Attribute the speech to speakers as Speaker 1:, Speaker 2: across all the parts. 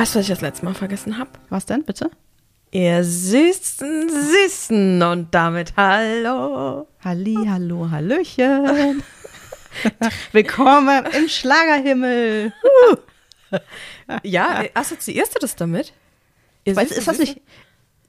Speaker 1: Weißt du, was ich das letzte Mal vergessen habe?
Speaker 2: Was denn, bitte?
Speaker 1: Ihr süßen, süßen und damit hallo.
Speaker 2: Halli, hallo, hallöchen. Willkommen im Schlagerhimmel.
Speaker 1: Ja, assoziierst du das damit? Ihr
Speaker 2: Weißt,
Speaker 1: süßen,
Speaker 2: ist das nicht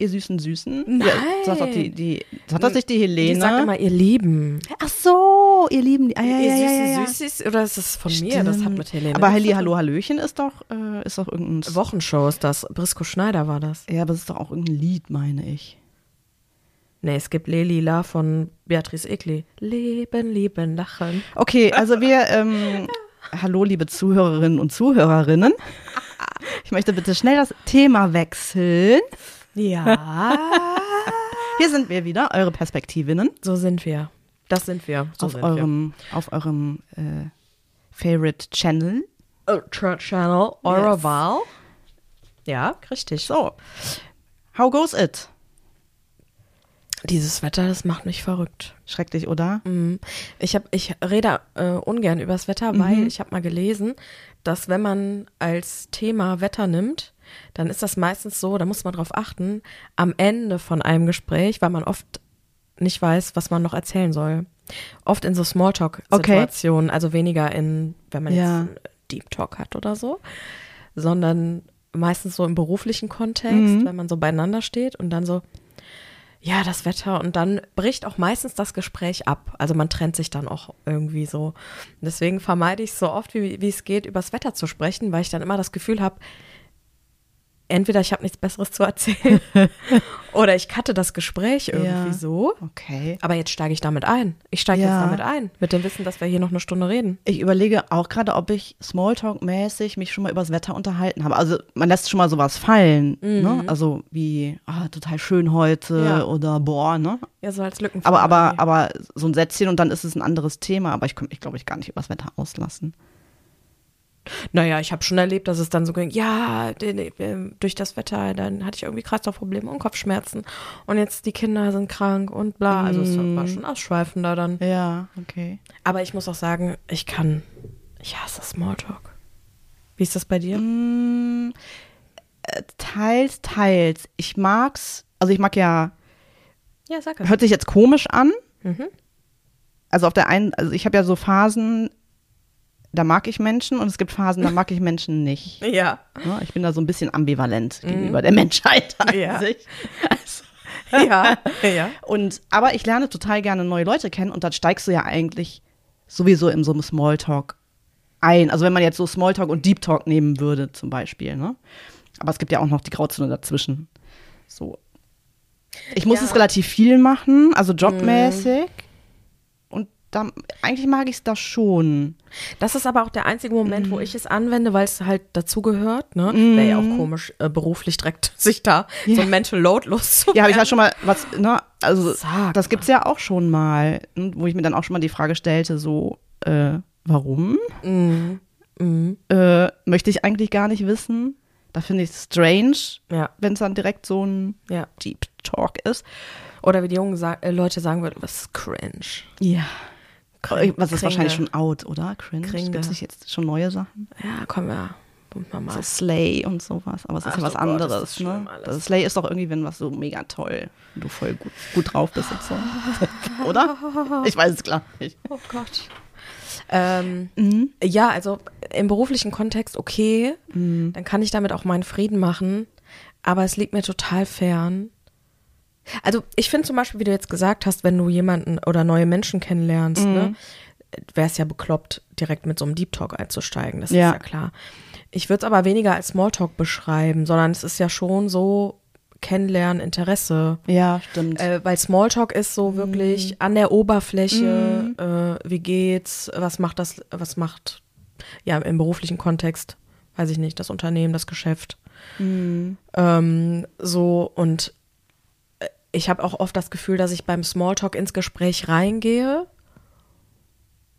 Speaker 2: ihr süßen Süßen?
Speaker 1: Nein.
Speaker 2: Ja, sagt doch die, die, sagt das nicht die Helene?
Speaker 1: Die sagt immer, ihr Lieben.
Speaker 2: Ach so, ihr Lieben. die- Ah, ja,
Speaker 1: ihr
Speaker 2: ja,
Speaker 1: süßen
Speaker 2: ja, ja.
Speaker 1: Süßis, oder ist das von mir? Das hat
Speaker 2: Stimmt.
Speaker 1: mit Helene.
Speaker 2: Aber Halli,
Speaker 1: tun.
Speaker 2: hallo, hallöchen ist doch, äh, ist doch irgendein...
Speaker 1: Wochenshow ist das. Brisco Schneider war das.
Speaker 2: Ja, aber es ist doch auch irgendein Lied, meine ich.
Speaker 1: Nee, es gibt Lelila von Beatrice Egli. Leben, lieben, lachen.
Speaker 2: Okay, also wir, ähm, hallo liebe Zuhörerinnen und Zuhörerinnen. Ich möchte bitte schnell das Thema wechseln.
Speaker 1: Ja.
Speaker 2: Hier sind wir wieder, eure Perspektivinnen
Speaker 1: so sind wir. Das sind wir. So
Speaker 2: auf
Speaker 1: sind
Speaker 2: eurem, auf eurem äh, Favorite Channel.
Speaker 1: wir. Oh, Channel, eure
Speaker 2: Yes.
Speaker 1: Wahl. Ja, richtig.
Speaker 2: So, how goes it?
Speaker 1: Dieses Wetter, das macht mich verrückt.
Speaker 2: Schrecklich, oder?
Speaker 1: Mhm. Ich, hab, ich rede äh, ungern über das Wetter, weil ich habe mal gelesen, dass wenn man als Thema Wetter nimmt, dann ist das meistens so, da muss man drauf achten, am Ende von einem Gespräch, weil man oft nicht weiß, was man noch erzählen soll. Oft in so Smalltalk-Situationen, also weniger in, wenn man
Speaker 2: Ja.
Speaker 1: jetzt Deep Talk hat oder so, sondern meistens so im beruflichen Kontext,
Speaker 2: Mhm.
Speaker 1: wenn man so beieinander steht und dann so, ja, das Wetter und dann bricht auch meistens das Gespräch ab. Also man trennt sich dann auch irgendwie so. Deswegen vermeide ich so oft, wie, wie es geht, übers Wetter zu sprechen, weil ich dann immer das Gefühl habe, entweder ich habe nichts Besseres zu erzählen oder ich cutte das Gespräch irgendwie
Speaker 2: Ja.
Speaker 1: so.
Speaker 2: Okay.
Speaker 1: Aber jetzt steige ich damit ein. Ich steige
Speaker 2: Ja.
Speaker 1: jetzt damit ein, mit dem Wissen, dass wir hier noch eine Stunde reden.
Speaker 2: Ich überlege auch gerade, ob ich Smalltalk-mäßig mich schon mal übers Wetter unterhalten habe. Also man lässt schon mal sowas fallen, ne? Also wie, ah, total schön heute
Speaker 1: Mhm. Ja.
Speaker 2: oder boah, ne?
Speaker 1: Ja, so als Lücken.
Speaker 2: Aber, aber, aber so ein Sätzchen und dann ist es ein anderes Thema. Aber ich könnte mich, glaube ich, gar nicht übers Wetter auslassen.
Speaker 1: Naja, ich habe schon erlebt, dass es dann so ging, ja, ähm, durch das Wetter, dann hatte ich irgendwie Kreislaufprobleme und Kopfschmerzen und jetzt die Kinder sind krank und bla. Also es war schon ausschweifender dann.
Speaker 2: Ja, okay.
Speaker 1: Aber ich muss auch sagen, ich kann, ich hasse Smalltalk. Wie ist das bei dir?
Speaker 2: Mm, äh, teils, teils. Ich mag's, also ich mag ja,
Speaker 1: Ja, sag es.
Speaker 2: hört sich jetzt komisch an.
Speaker 1: Mhm.
Speaker 2: Also auf der einen, also ich habe ja so Phasen, da mag ich Menschen und es gibt Phasen, da mag ich Menschen nicht.
Speaker 1: Ja.
Speaker 2: Ne? Ich bin da so ein bisschen ambivalent gegenüber der Menschheit an
Speaker 1: Mhm. Ja.
Speaker 2: sich. Also,
Speaker 1: Ja. ja.
Speaker 2: und, aber ich lerne total gerne neue Leute kennen und dann steigst du ja eigentlich sowieso in so einem Smalltalk ein. Also wenn man jetzt so Smalltalk und Deep Talk nehmen würde zum Beispiel. Ne? Aber es gibt ja auch noch die Grauzone dazwischen. So. Ich muss
Speaker 1: Ja.
Speaker 2: es relativ viel machen, also jobmäßig. Dann, eigentlich mag ich es da schon.
Speaker 1: Das ist aber auch der einzige Moment, wo ich es anwende, weil es halt dazugehört. Ne? Wäre ja auch komisch, äh, beruflich direkt sich da so ein Mental Load loszuwerden.
Speaker 2: Ja, habe ich ja schon mal was, ne, also
Speaker 1: Sag
Speaker 2: das gibt's ja auch schon mal, ne, wo ich mir dann auch schon mal die Frage stellte, so, äh, warum?
Speaker 1: Mhm. Mhm.
Speaker 2: Äh, möchte ich eigentlich gar nicht wissen. Da finde ich es strange,
Speaker 1: Ja,
Speaker 2: wenn es dann direkt so ein
Speaker 1: ja.
Speaker 2: Deep Talk ist.
Speaker 1: Oder wie die jungen sa äh, Leute sagen würden, was ist cringe.
Speaker 2: Ja.
Speaker 1: Kring-
Speaker 2: Was ist
Speaker 1: Kringe.
Speaker 2: wahrscheinlich schon out, oder? Cringe. Gibt es nicht jetzt schon neue Sachen?
Speaker 1: Ja, komm, ja. Pump mal
Speaker 2: So
Speaker 1: mal.
Speaker 2: Slay und sowas. Aber es ist
Speaker 1: Ach
Speaker 2: ja was
Speaker 1: Gott, ist
Speaker 2: anderes,
Speaker 1: das schlimm
Speaker 2: ne? Das Slay ist doch irgendwie, wenn was so mega toll, wenn du voll gut, gut drauf bist und so. oder? Ich weiß es klar nicht.
Speaker 1: Oh Gott. Ähm,
Speaker 2: Mhm.
Speaker 1: ja, also im beruflichen Kontext okay, dann kann ich damit auch meinen Frieden machen, aber es liegt mir total fern. Also ich finde zum Beispiel, wie du jetzt gesagt hast, wenn du jemanden oder neue Menschen kennenlernst, ne, wäre es ja bekloppt, direkt mit so einem Deep Talk einzusteigen, das
Speaker 2: Ja.
Speaker 1: ist ja klar. Ich würde es aber weniger als Smalltalk beschreiben, sondern es ist ja schon so Kennenlernen, Interesse.
Speaker 2: Ja, stimmt.
Speaker 1: Äh, weil Smalltalk ist so wirklich an der Oberfläche, äh, wie geht's, was macht das, was macht, ja, im beruflichen Kontext, weiß ich nicht, das Unternehmen, das Geschäft. Ähm, so, und ich habe auch oft das Gefühl, dass ich beim Smalltalk ins Gespräch reingehe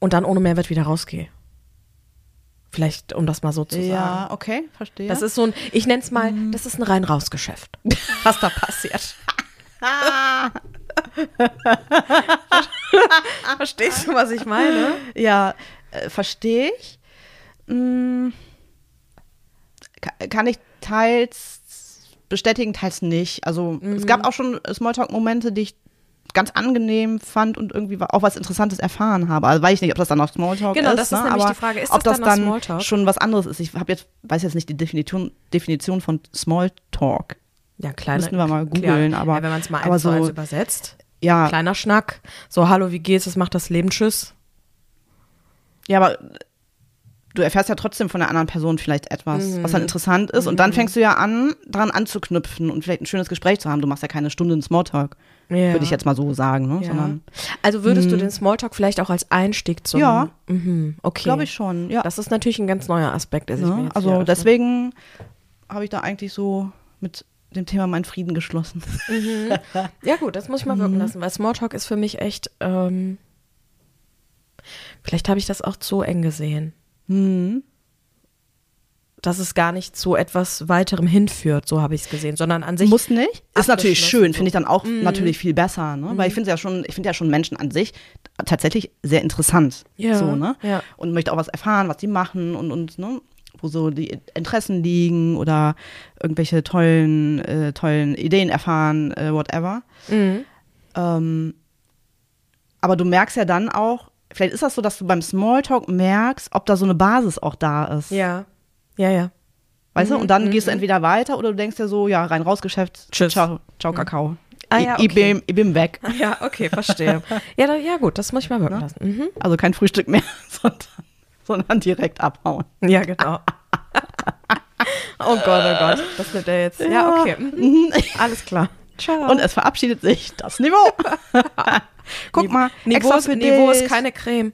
Speaker 1: und dann ohne Mehrwert wieder rausgehe. Vielleicht, um das mal so zu sagen.
Speaker 2: ja, okay, verstehe.
Speaker 1: Das ist so ein, ich nenne es mal, das ist ein Rein-Raus-Geschäft, was da passiert. Verstehst du, was ich meine?
Speaker 2: Ja, äh, verstehe ich. Ka- kann ich teils bestätigen, teils nicht. Also es gab auch schon Smalltalk-Momente, die ich ganz angenehm fand und irgendwie auch was Interessantes erfahren habe. Also weiß ich nicht, ob das dann noch Smalltalk
Speaker 1: Genau,
Speaker 2: ist.
Speaker 1: das ist
Speaker 2: ne?
Speaker 1: nämlich
Speaker 2: aber
Speaker 1: die Frage, ist
Speaker 2: ob
Speaker 1: das
Speaker 2: das
Speaker 1: dann
Speaker 2: dann schon was anderes ist. Ich habe jetzt weiß jetzt nicht die Definition Definition von Smalltalk.
Speaker 1: Ja, kleine.
Speaker 2: Müssten wir mal
Speaker 1: klar.
Speaker 2: googeln, aber-
Speaker 1: ja, wenn man es mal eins zu
Speaker 2: so-
Speaker 1: eins übersetzt.
Speaker 2: Ja,
Speaker 1: Kleiner Schnack. So, hallo, wie geht's? Was macht das Leben? Tschüss.
Speaker 2: ja, aber du erfährst ja trotzdem von der anderen Person vielleicht etwas,
Speaker 1: Mhm.
Speaker 2: was dann interessant ist. Und dann fängst du ja an, dran anzuknüpfen und vielleicht ein schönes Gespräch zu haben. Du machst ja keine Stunde in Smalltalk,
Speaker 1: Ja.
Speaker 2: würde ich jetzt mal so sagen. Ne?
Speaker 1: Ja.
Speaker 2: Sondern,
Speaker 1: Also würdest du den Smalltalk vielleicht auch als Einstieg zum.
Speaker 2: Ja.
Speaker 1: Mhm, okay.
Speaker 2: glaube ich schon, ja.
Speaker 1: Das ist natürlich ein ganz neuer Aspekt, der sich mir
Speaker 2: ne?
Speaker 1: jetzt
Speaker 2: Also deswegen habe ich da eigentlich so mit dem Thema meinen Frieden geschlossen.
Speaker 1: Ja, gut, das muss ich mal
Speaker 2: Mhm.
Speaker 1: wirken lassen, weil Smalltalk ist für mich echt. Ähm, vielleicht habe ich das auch zu eng gesehen.
Speaker 2: Hm.
Speaker 1: Dass es gar nicht zu etwas weiterem hinführt, so habe ich es gesehen, sondern an sich.
Speaker 2: Muss nicht. Ist natürlich schön, finde ich dann auch natürlich viel besser, ne? Weil ich finde ja schon, ich finde ja schon Menschen an sich tatsächlich sehr interessant.
Speaker 1: Ja,
Speaker 2: So, ne?
Speaker 1: ja.
Speaker 2: Und möchte auch was erfahren, was die machen und, und ne? wo so die Interessen liegen oder irgendwelche tollen, äh, tollen Ideen erfahren, äh, whatever.
Speaker 1: Mhm.
Speaker 2: Ähm, aber du merkst ja dann auch, vielleicht ist das so, dass du beim Smalltalk merkst, ob da so eine Basis auch da ist.
Speaker 1: Ja. Ja, ja.
Speaker 2: Weißt
Speaker 1: Mhm,
Speaker 2: du? Und dann gehst du entweder weiter oder du denkst dir so, ja, rein raus Geschäft.
Speaker 1: Tschüss.
Speaker 2: Ciao, ciao Kakao.
Speaker 1: Ah,
Speaker 2: ich,
Speaker 1: ja,
Speaker 2: ich,
Speaker 1: okay.
Speaker 2: bin, ich bin weg.
Speaker 1: Ja, okay, verstehe. ja, da, ja, gut, das muss ich mal wirken lassen. Mhm.
Speaker 2: Also kein Frühstück mehr, sondern, sondern direkt abhauen.
Speaker 1: Ja, genau. oh Gott, oh Gott. Das wird der jetzt. Ja, okay. Mhm. Alles klar. Ciao.
Speaker 2: Und es verabschiedet sich das Niveau. Guck mal,
Speaker 1: Niveau,
Speaker 2: extra für
Speaker 1: Niveau
Speaker 2: dich.
Speaker 1: ist keine Creme.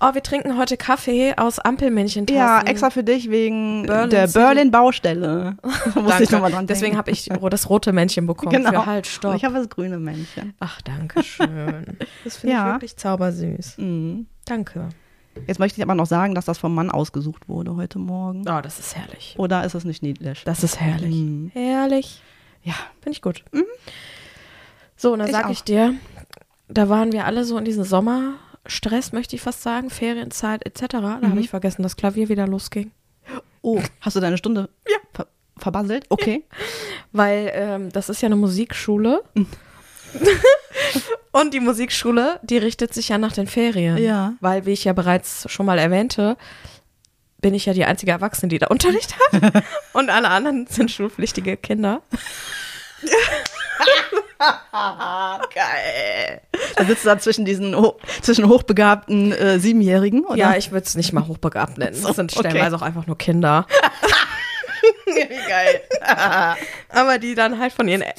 Speaker 1: Oh, wir trinken heute Kaffee aus Ampelmännchen.
Speaker 2: ja, extra für dich wegen
Speaker 1: Berlin
Speaker 2: der. Berlin-Baustelle. Da musste ich nochmal dran
Speaker 1: Deswegen
Speaker 2: denken.
Speaker 1: habe ich das rote Männchen bekommen.
Speaker 2: genau.
Speaker 1: Für halt,
Speaker 2: Und
Speaker 1: stopp.
Speaker 2: ich habe das grüne Männchen.
Speaker 1: Ach, danke schön. Das finde
Speaker 2: Ja.
Speaker 1: ich wirklich zaubersüß.
Speaker 2: Mhm.
Speaker 1: Danke.
Speaker 2: Jetzt möchte ich aber noch sagen, dass das vom Mann ausgesucht wurde heute Morgen.
Speaker 1: Oh, das ist herrlich.
Speaker 2: Oder ist es nicht niedlich?
Speaker 1: Das ist herrlich.
Speaker 2: Mhm.
Speaker 1: Herrlich.
Speaker 2: Ja.
Speaker 1: Finde ich gut. So, und dann sage ich dir, da waren wir alle so in diesem Sommerstress, möchte ich fast sagen, Ferienzeit etc. Da
Speaker 2: Mhm.
Speaker 1: habe ich vergessen, dass Klavier wieder losging.
Speaker 2: Oh, hast du deine Stunde ver verbasselt? Okay.
Speaker 1: Weil ähm, das ist ja eine Musikschule. und die Musikschule, die richtet sich ja nach den Ferien.
Speaker 2: Ja.
Speaker 1: Weil, wie ich ja bereits schon mal erwähnte, bin ich ja die einzige Erwachsene, die da Unterricht hat. und alle anderen sind schulpflichtige Kinder.
Speaker 2: Geil. Da sitzt du da zwischen diesen zwischen hochbegabten äh, Siebenjährigen, oder?
Speaker 1: Ja, ich würde es nicht mal hochbegabt nennen. Das sind
Speaker 2: okay.
Speaker 1: stellenweise auch einfach nur Kinder.
Speaker 2: Wie geil.
Speaker 1: Aber die dann halt von ihren El-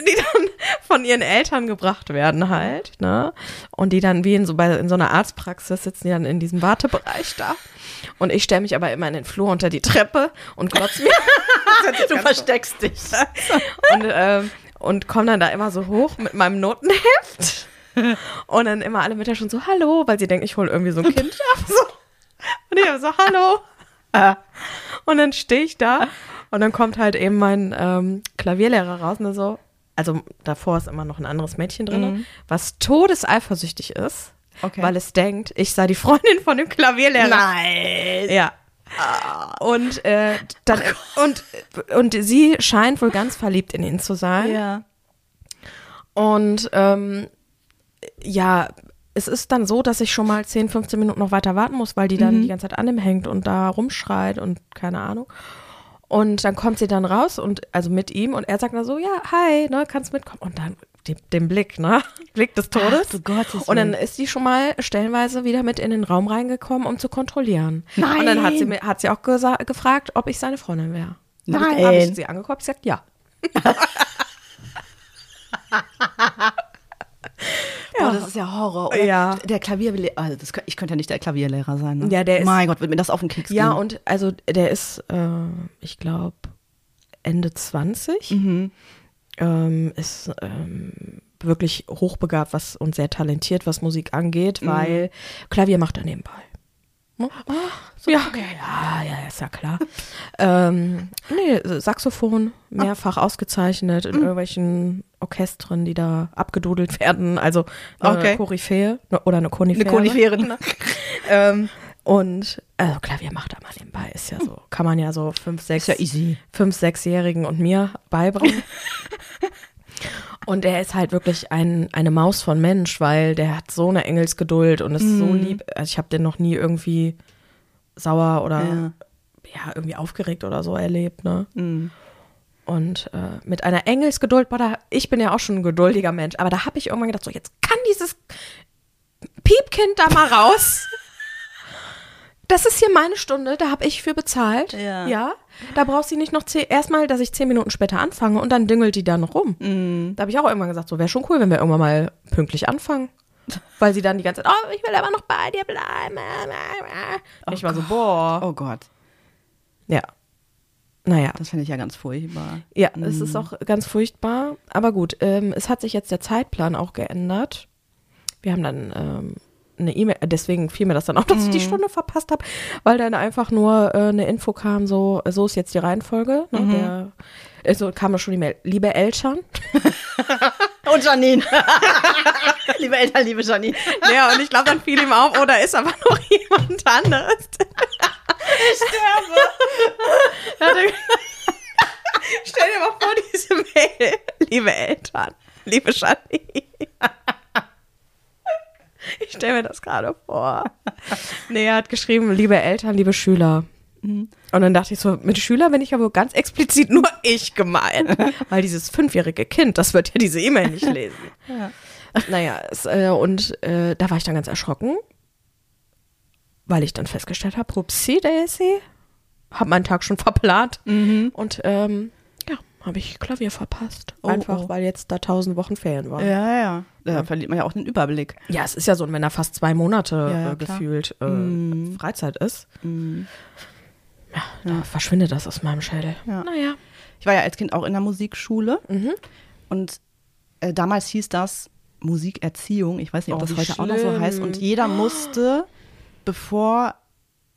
Speaker 1: die dann von ihren Eltern gebracht werden halt, ne? Und die dann wie in so bei in so einer Arztpraxis sitzen die dann in diesem Wartebereich da. Und ich stelle mich aber immer in den Flur unter die Treppe und glotz mir
Speaker 2: Du versteckst dich.
Speaker 1: und, ähm, und komme dann da immer so hoch mit meinem Notenheft. Und dann immer alle Mütter schon so, hallo, weil sie denken, ich hole irgendwie so ein Kind ab. So. Und ich so, hallo. Und dann stehe ich da und dann kommt halt eben mein ähm, Klavierlehrer raus und so, also davor ist immer noch ein anderes Mädchen drin, was todeseifersüchtig ist,
Speaker 2: Okay.
Speaker 1: weil es denkt, ich sei die Freundin von dem Klavierlehrer.
Speaker 2: Nein.
Speaker 1: Ja. Und äh, dann und und sie scheint wohl ganz verliebt in ihn zu sein.
Speaker 2: Ja.
Speaker 1: Und ähm, ja, es ist dann so, dass ich schon mal 10, 15 Minuten noch weiter warten muss, weil die dann die ganze Zeit an ihm hängt und da rumschreit und keine Ahnung. Und dann kommt sie dann raus und also mit ihm und er sagt dann so, ja, hi, ne, kannst mitkommen. Und dann den Blick, ne? Blick des Todes.
Speaker 2: Ach, du Gottes
Speaker 1: und dann ist sie schon mal stellenweise wieder mit in den Raum reingekommen, um zu kontrollieren.
Speaker 2: Nein.
Speaker 1: Und dann hat sie, hat sie auch gefragt, ob ich seine Freundin wäre. Ich-
Speaker 2: Nein.
Speaker 1: Habe ich sie angeguckt, sie sagt ja.
Speaker 2: Boah, das ist ja Horror. Oder?
Speaker 1: Ja.
Speaker 2: Der Klavierlehrer, also das, ich könnte ja nicht der Klavierlehrer sein. Ne?
Speaker 1: Ja, der ist-
Speaker 2: Mein Gott, wird mir das auf den Keks
Speaker 1: Ja,
Speaker 2: gehen.
Speaker 1: und also der ist, äh, ich glaube, Ende 20.
Speaker 2: Mhm.
Speaker 1: Ähm, ist ähm, wirklich hochbegabt was und sehr talentiert, was Musik angeht,
Speaker 2: Mhm.
Speaker 1: weil Klavier macht er nebenbei. Ne? ja, ja, ja, ist ja klar. ähm, nee, Saxophon, mehrfach ausgezeichnet
Speaker 2: Mhm.
Speaker 1: in irgendwelchen Orchestern, die da abgedudelt werden. Also eine
Speaker 2: Okay.
Speaker 1: Koryphäe ne, oder eine Konifere.
Speaker 2: Eine Konifere.
Speaker 1: ähm, Und also Klavier macht er mal nebenbei, ist ja so, kann man ja so fünf, sechs,
Speaker 2: Ist ja easy.
Speaker 1: fünf, sechsjährigen und mir beibringen. und er ist halt wirklich ein, eine Maus von Mensch, weil der hat so eine Engelsgeduld und ist so
Speaker 2: Mhm.
Speaker 1: lieb. Also ich habe den noch nie irgendwie sauer oder
Speaker 2: Ja.
Speaker 1: ja. irgendwie aufgeregt oder so erlebt, ne?
Speaker 2: Mhm.
Speaker 1: Und äh, mit einer Engelsgeduld, boah, da, ich bin ja auch schon ein geduldiger Mensch, aber da habe ich irgendwann gedacht, so jetzt kann dieses Piepkind da mal raus. Das ist hier meine Stunde, da habe ich für bezahlt.
Speaker 2: Ja.
Speaker 1: ja. Da braucht sie nicht noch zehn, erstmal, dass ich zehn Minuten später anfange und dann düngelt die da noch rum.
Speaker 2: Mhm.
Speaker 1: Da habe ich auch irgendwann gesagt, so wäre schon cool, wenn wir irgendwann mal pünktlich anfangen. Weil sie dann die ganze Zeit, oh, ich will aber noch bei dir bleiben. ich war so, boah.
Speaker 2: Oh Gott,
Speaker 1: Ja. Naja.
Speaker 2: das finde ich ja ganz furchtbar.
Speaker 1: Ja, es ist auch ganz furchtbar. Aber gut, ähm, es hat sich jetzt der Zeitplan auch geändert. Wir haben dann ähm, eine E-Mail, deswegen fiel mir das dann auch, dass ich die Stunde verpasst habe, weil dann einfach nur äh, eine Info kam, so, so ist jetzt die Reihenfolge. Ne, der, also kam da schon die Mail, liebe Eltern.
Speaker 2: Und Janine. liebe Eltern, liebe Janine.
Speaker 1: Ja, und ich glaube, dann fiel ihm auf, oh, da ist aber noch jemand anderes. Ich sterbe. Stell dir mal vor, diese Mail. Liebe Eltern, liebe Janine. Ich stelle mir das gerade vor. Nee, er hat geschrieben, liebe Eltern, liebe Schüler. Und dann dachte ich so, mit Schüler bin ich aber ganz explizit nur ich gemeint. Weil dieses fünfjährige Kind, das wird ja diese E-Mail nicht lesen.
Speaker 2: Ja.
Speaker 1: Naja, es, äh, und äh, da war ich dann ganz erschrocken, weil ich dann festgestellt habe, Pupsi Daisy, habe meinen Tag schon verplant und ähm, ja, habe ich Klavier verpasst.
Speaker 2: Oh,
Speaker 1: Einfach,
Speaker 2: oh.
Speaker 1: weil jetzt da tausend Wochen Ferien waren.
Speaker 2: Ja, ja. Da verliert man ja auch den Überblick.
Speaker 1: Ja, es ist ja so, wenn da fast zwei Monate
Speaker 2: Ja, ja,
Speaker 1: äh, gefühlt äh,
Speaker 2: Mhm.
Speaker 1: Freizeit ist,
Speaker 2: Mhm.
Speaker 1: ja, da verschwindet das aus meinem Schädel.
Speaker 2: Ja.
Speaker 1: Naja.
Speaker 2: Ich war ja als Kind auch in der Musikschule
Speaker 1: Mhm.
Speaker 2: und äh, damals hieß das Musikerziehung. Ich weiß nicht, ob
Speaker 1: Oh,
Speaker 2: das heute auch noch so
Speaker 1: schlimm.
Speaker 2: heißt. Und jeder musste, bevor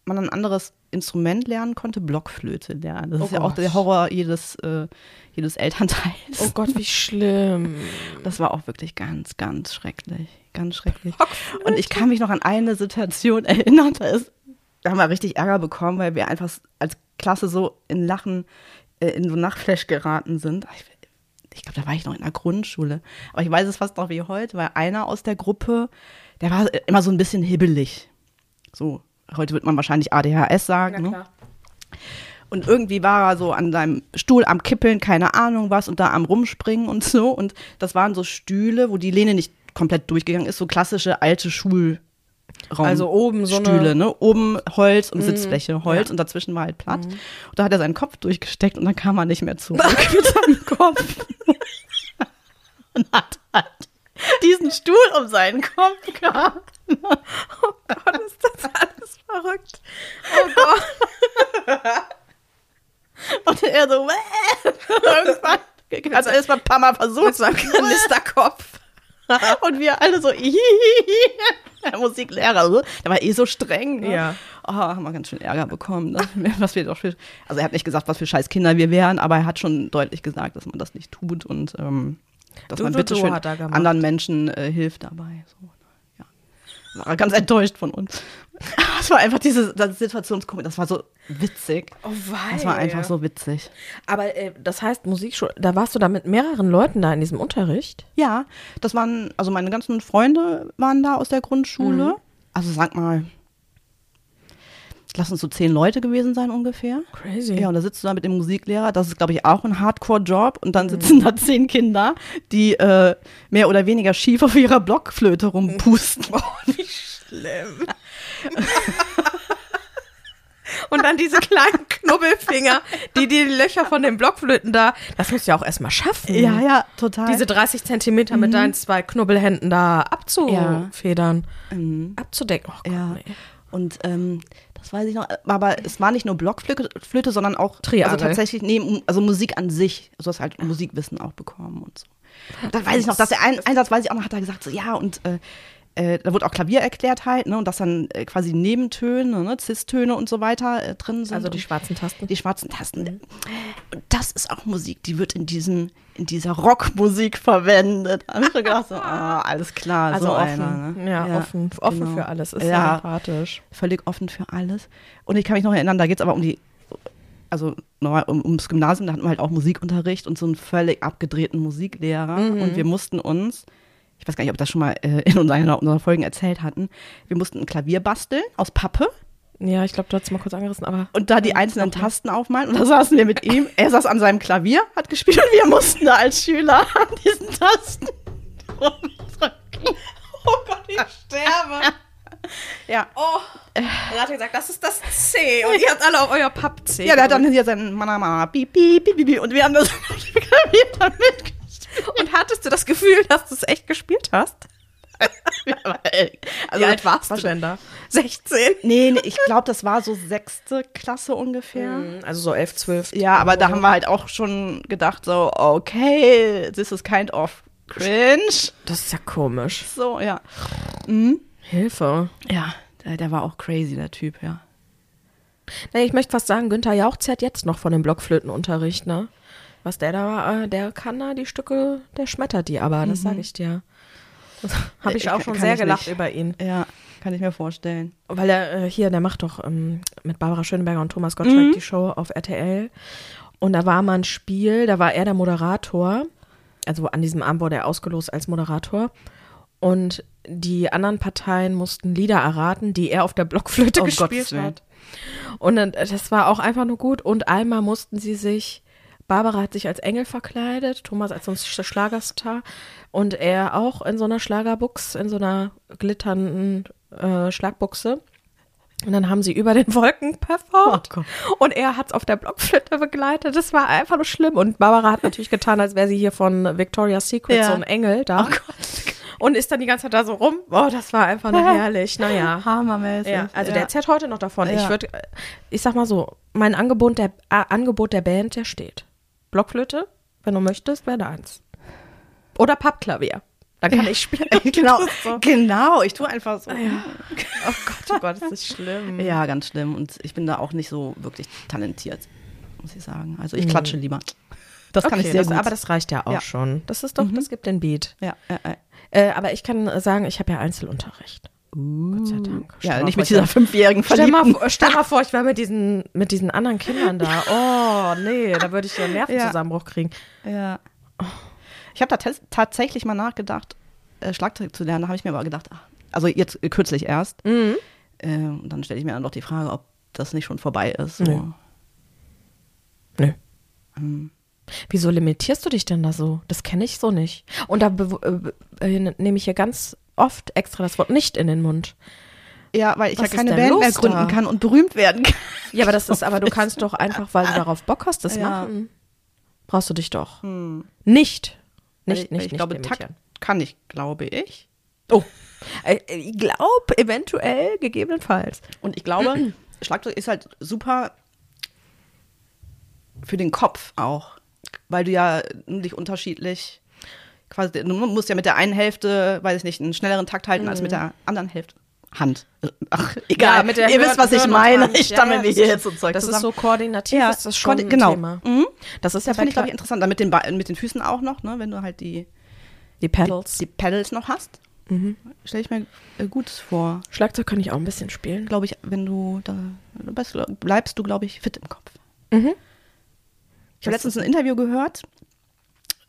Speaker 2: man ein anderes Instrument lernen konnte, Blockflöte lernen. Das
Speaker 1: Oh
Speaker 2: ist ja auch der Horror jedes, äh, jedes Elternteils.
Speaker 1: Oh Gott, wie schlimm.
Speaker 2: Das war auch wirklich ganz, ganz schrecklich. Ganz schrecklich. Und ich kann mich noch an eine Situation erinnern, da, ist, da haben wir richtig Ärger bekommen, weil wir einfach als Klasse so in Lachen, äh, in so Nachtflash geraten sind. Ich, ich glaube, da war ich noch in der Grundschule. Aber ich weiß es fast noch wie heute, weil einer aus der Gruppe, der war immer so ein bisschen hibbelig. So, heute wird man wahrscheinlich ADHS sagen. ne? Und irgendwie war er so an seinem Stuhl am Kippeln, keine Ahnung was, und da am Rumspringen und so. Und das waren so Stühle, wo die Lehne nicht komplett durchgegangen ist, so klassische alte Schulraum.
Speaker 1: Also oben so
Speaker 2: Stühle, ne? Oben Holz und Sitzfläche, Holz
Speaker 1: ja.
Speaker 2: und dazwischen war halt platt. Und da hat er seinen Kopf durchgesteckt und dann kam er nicht mehr zurück mit seinem Kopf. und hat halt diesen Stuhl um seinen Kopf gehabt.
Speaker 1: Oh Gott, ist das verrückt. Oh Gott.
Speaker 2: Und er so, "Wäh." irgendwann. Also erst mal ein paar Mal versucht.
Speaker 1: Mit so einem Kanisterkopf.
Speaker 2: Und wir alle so, der Musiklehrer, so, der war eh so streng. Ne?
Speaker 1: Ja.
Speaker 2: Oh, haben wir ganz schön Ärger bekommen. Ne? Was wir doch für, also er hat nicht gesagt, was für scheiß Kinder wir wären, aber er hat schon deutlich gesagt, dass man das nicht tut und ähm, dass
Speaker 1: Du,
Speaker 2: man bitte schön
Speaker 1: hat er
Speaker 2: anderen Menschen äh, hilft dabei. So, ne? ja. War ganz enttäuscht von uns. Es war einfach diese das Situationskomik, das war so witzig.
Speaker 1: Oh,
Speaker 2: Das war einfach so witzig.
Speaker 1: Aber äh, das heißt, Musikschule, da warst du da mit mehreren Leuten da in diesem Unterricht?
Speaker 2: Ja, das waren, also meine ganzen Freunde waren da aus der Grundschule.
Speaker 1: Mhm.
Speaker 2: Also sag mal, lass uns so zehn Leute gewesen sein ungefähr.
Speaker 1: Crazy.
Speaker 2: Ja, und da sitzt du da mit dem Musiklehrer, das ist, glaube ich, auch ein Hardcore-Job. Und
Speaker 1: Mhm.
Speaker 2: dann sitzen da zehn Kinder, die äh, mehr oder weniger schief auf ihrer Blockflöte rumpusten.
Speaker 1: Oh, wie schlimm. Und dann diese kleinen Knubbelfinger, die die Löcher von den Blockflöten da, das musst du ja auch erstmal schaffen.
Speaker 2: Ja, ja, total.
Speaker 1: Diese 30 Zentimeter mit deinen zwei Knubbelhänden da abzufedern,
Speaker 2: Mhm.
Speaker 1: abzudecken. Oh Gott,
Speaker 2: Ja.
Speaker 1: nee.
Speaker 2: Und ähm, das weiß ich noch, aber es war nicht nur Blockflöte, Flöte, sondern auch
Speaker 1: Triangel.
Speaker 2: also tatsächlich, nee, also Musik an sich. Also du hast halt Musikwissen auch bekommen und so. Und dann weiß ich noch, dass der ein Einsatz, weiß ich auch noch, hat er gesagt, so ja, und äh, äh, da wurde auch Klavier erklärt halt, ne, und dass dann äh, quasi Nebentöne, ne, Cis-Töne und so weiter äh, drin sind.
Speaker 1: Also die schwarzen Tasten.
Speaker 2: die schwarzen Tasten. Und das ist auch Musik, die wird in diesen, in dieser Rockmusik verwendet. Da hab ich gedacht, so, ah, alles klar,
Speaker 1: Also
Speaker 2: so
Speaker 1: offen.
Speaker 2: einer, ne?
Speaker 1: ja, offen, offen
Speaker 2: genau.
Speaker 1: für alles. Ist
Speaker 2: Ja.
Speaker 1: ja sympathisch.
Speaker 2: Völlig offen für alles. Und ich kann mich noch erinnern, da geht es aber um die, also nochmal um, ums Gymnasium, da hatten wir halt auch Musikunterricht und so einen völlig abgedrehten Musiklehrer.
Speaker 1: Mhm.
Speaker 2: Und wir mussten uns, ich weiß gar nicht, ob wir das schon mal äh, in unseren, unseren Folgen erzählt hatten, wir mussten ein Klavier basteln aus Pappe
Speaker 1: Ja, ich glaube, du hast es mal kurz angerissen, aber.
Speaker 2: und da die einzelnen Tasten aufmalen. Und da saßen wir mit ihm. Er saß an seinem Klavier, hat gespielt und wir mussten da als Schüler an diesen Tasten rumdrücken.
Speaker 1: Oh Gott, ich sterbe.
Speaker 2: Ja.
Speaker 1: Oh. Dann hat er gesagt, das ist das C. Und ihr habt alle auf euer Papp-C.
Speaker 2: Ja, der hat dann hier seinen Mana Mana, piep, piep, piep, piep, und wir haben das Klavier dann mitgespielt.
Speaker 1: Und hattest du das Gefühl, dass du es echt gespielt hast?
Speaker 2: Also,
Speaker 1: Wie alt warst du denn da? 16?
Speaker 2: Nee, nee ich glaube, das war so sechste Klasse ungefähr.
Speaker 1: Also so 11, 12.
Speaker 2: Ja, aber da haben wir halt auch schon gedacht, so, okay, this is kind of cringe.
Speaker 1: Das ist ja komisch.
Speaker 2: So, ja.
Speaker 1: Hilfe.
Speaker 2: Ja, der, der war auch crazy, der Typ, ja.
Speaker 1: Nee, ich möchte fast sagen, Günther Jauch zerrt jetzt noch von dem Blockflötenunterricht, ne? Was der da, äh, der kann da die Stücke, der schmettert die aber, das sage ich dir. Habe ich
Speaker 2: Äh,
Speaker 1: auch
Speaker 2: kann-
Speaker 1: schon
Speaker 2: kann
Speaker 1: sehr
Speaker 2: ich
Speaker 1: gelacht
Speaker 2: nicht.
Speaker 1: über ihn.
Speaker 2: Ja, kann ich mir vorstellen.
Speaker 1: Weil er äh, hier, der macht doch ähm, mit Barbara Schöneberger und Thomas Gottschalk
Speaker 2: Mhm.
Speaker 1: die Show auf RTL. Und da war mal ein Spiel, da war er der Moderator. Also an diesem Abend wurde er ausgelost als Moderator. Und die anderen Parteien mussten Lieder erraten, die er auf der Blockflöte
Speaker 2: Oh,
Speaker 1: gespielt
Speaker 2: Gottes Willen.
Speaker 1: hat. Und dann, äh, das war auch einfach nur gut. Und einmal mussten sie sich, Barbara hat sich als Engel verkleidet, Thomas als so ein Sch- Schlagerstar und er auch in so einer Schlagerbuchs, in so einer glitternden äh, Schlagbuchse. Und dann haben sie über den Wolken performt.
Speaker 2: Oh
Speaker 1: und er hat es auf der Blockflöte begleitet. Das war einfach nur schlimm. Und Barbara hat natürlich getan, als wäre sie hier von Victoria's Secret
Speaker 2: Ja.
Speaker 1: so ein Engel da. Und ist dann die ganze Zeit da so rum. Oh, das war einfach nur herrlich. Naja.
Speaker 2: Hammermäßig.
Speaker 1: Ja, also der zerrt heute noch davon.
Speaker 2: Ja.
Speaker 1: Ich würde, ich sag mal so, mein Angebot der, äh, Angebot der Band, der steht. Blockflöte, wenn du möchtest, wäre da eins. Oder Pappklavier. Dann kann ich spielen.
Speaker 2: genau,
Speaker 1: so.
Speaker 2: genau, ich tue einfach so.
Speaker 1: Ja. Oh Gott, oh Gott, das ist schlimm.
Speaker 2: Ja, ganz schlimm. Und ich bin da auch nicht so wirklich talentiert, muss ich sagen. Also ich klatsche lieber. Das kann
Speaker 1: okay,
Speaker 2: ich sehr
Speaker 1: das,
Speaker 2: gut.
Speaker 1: aber das reicht ja auch
Speaker 2: Ja.
Speaker 1: schon. Das ist doch, das gibt den Beat.
Speaker 2: ja, ja, ja.
Speaker 1: Äh, aber ich kann sagen, ich habe ja Einzelunterricht. Gott sei Dank. Stell
Speaker 2: ja nicht
Speaker 1: vor,
Speaker 2: mit dieser fünfjährigen
Speaker 1: Stell mal,
Speaker 2: Verliebten.
Speaker 1: stell mal vor, ich wäre mit diesen, mit diesen anderen Kindern da. Oh, nee, da würde ich ja einen Nervenzusammenbruch kriegen.
Speaker 2: Ja. Ich habe da tatsächlich mal nachgedacht, äh, Schlagzeug zu lernen. Da habe ich mir aber gedacht, ach, also jetzt äh, kürzlich erst.
Speaker 1: Mhm.
Speaker 2: Äh, und dann stelle ich mir dann doch die Frage, ob das nicht schon vorbei ist. So.
Speaker 1: Nö. Nö.
Speaker 2: Ähm,
Speaker 1: Wieso limitierst du dich denn da so? Das kenne ich so nicht. Und da äh, äh, nehme ich hier ganz oft extra das Wort nicht in den Mund.
Speaker 2: Ja, weil ich
Speaker 1: Was
Speaker 2: ja keine Band mehr gründen
Speaker 1: da?
Speaker 2: kann und berühmt werden kann.
Speaker 1: Ja, aber das ist, aber du kannst doch einfach, weil du darauf Bock hast, das
Speaker 2: Ja.
Speaker 1: machen. Brauchst du dich doch.
Speaker 2: Hm.
Speaker 1: Nicht. Nicht,
Speaker 2: ich,
Speaker 1: nicht,
Speaker 2: ich
Speaker 1: nicht
Speaker 2: glaube. Takt kann ich, glaube ich.
Speaker 1: Oh. Äh, Ich glaube, eventuell, gegebenenfalls.
Speaker 2: Und ich glaube, Schlagzeug ist halt super für den Kopf auch, weil du ja dich unterschiedlich quasi, du musst ja mit der einen Hälfte, weiß ich nicht, einen schnelleren Takt halten als mit der anderen Hälfte. Hand. Ach, egal.
Speaker 1: Ja, mit der
Speaker 2: Ihr
Speaker 1: Hirn-
Speaker 2: wisst, was ich
Speaker 1: Hirn- und
Speaker 2: meine.
Speaker 1: Hand.
Speaker 2: Ich
Speaker 1: Ja,
Speaker 2: stammel
Speaker 1: ja,
Speaker 2: mir hier
Speaker 1: ist-
Speaker 2: jetzt so Zeug
Speaker 1: Das ist
Speaker 2: zusammen.
Speaker 1: so koordinativ,
Speaker 2: ja,
Speaker 1: ist das schon ein
Speaker 2: genau.
Speaker 1: Thema.
Speaker 2: Mhm.
Speaker 1: Das ist ja
Speaker 2: Das
Speaker 1: bei
Speaker 2: finde ich, glaube ich, interessant. Dann mit den, Ba- mit den Füßen auch noch, ne, wenn du halt die,
Speaker 1: die Pedals.
Speaker 2: die Pedals noch hast.
Speaker 1: Mhm.
Speaker 2: Stelle ich mir äh, gut vor.
Speaker 1: Schlagzeug kann ich auch ein bisschen spielen.
Speaker 2: Glaube ich, wenn du da bleibst, bleibst du, glaube ich, fit im Kopf.
Speaker 1: Mhm.
Speaker 2: Ich habe letztens ein Interview gehört,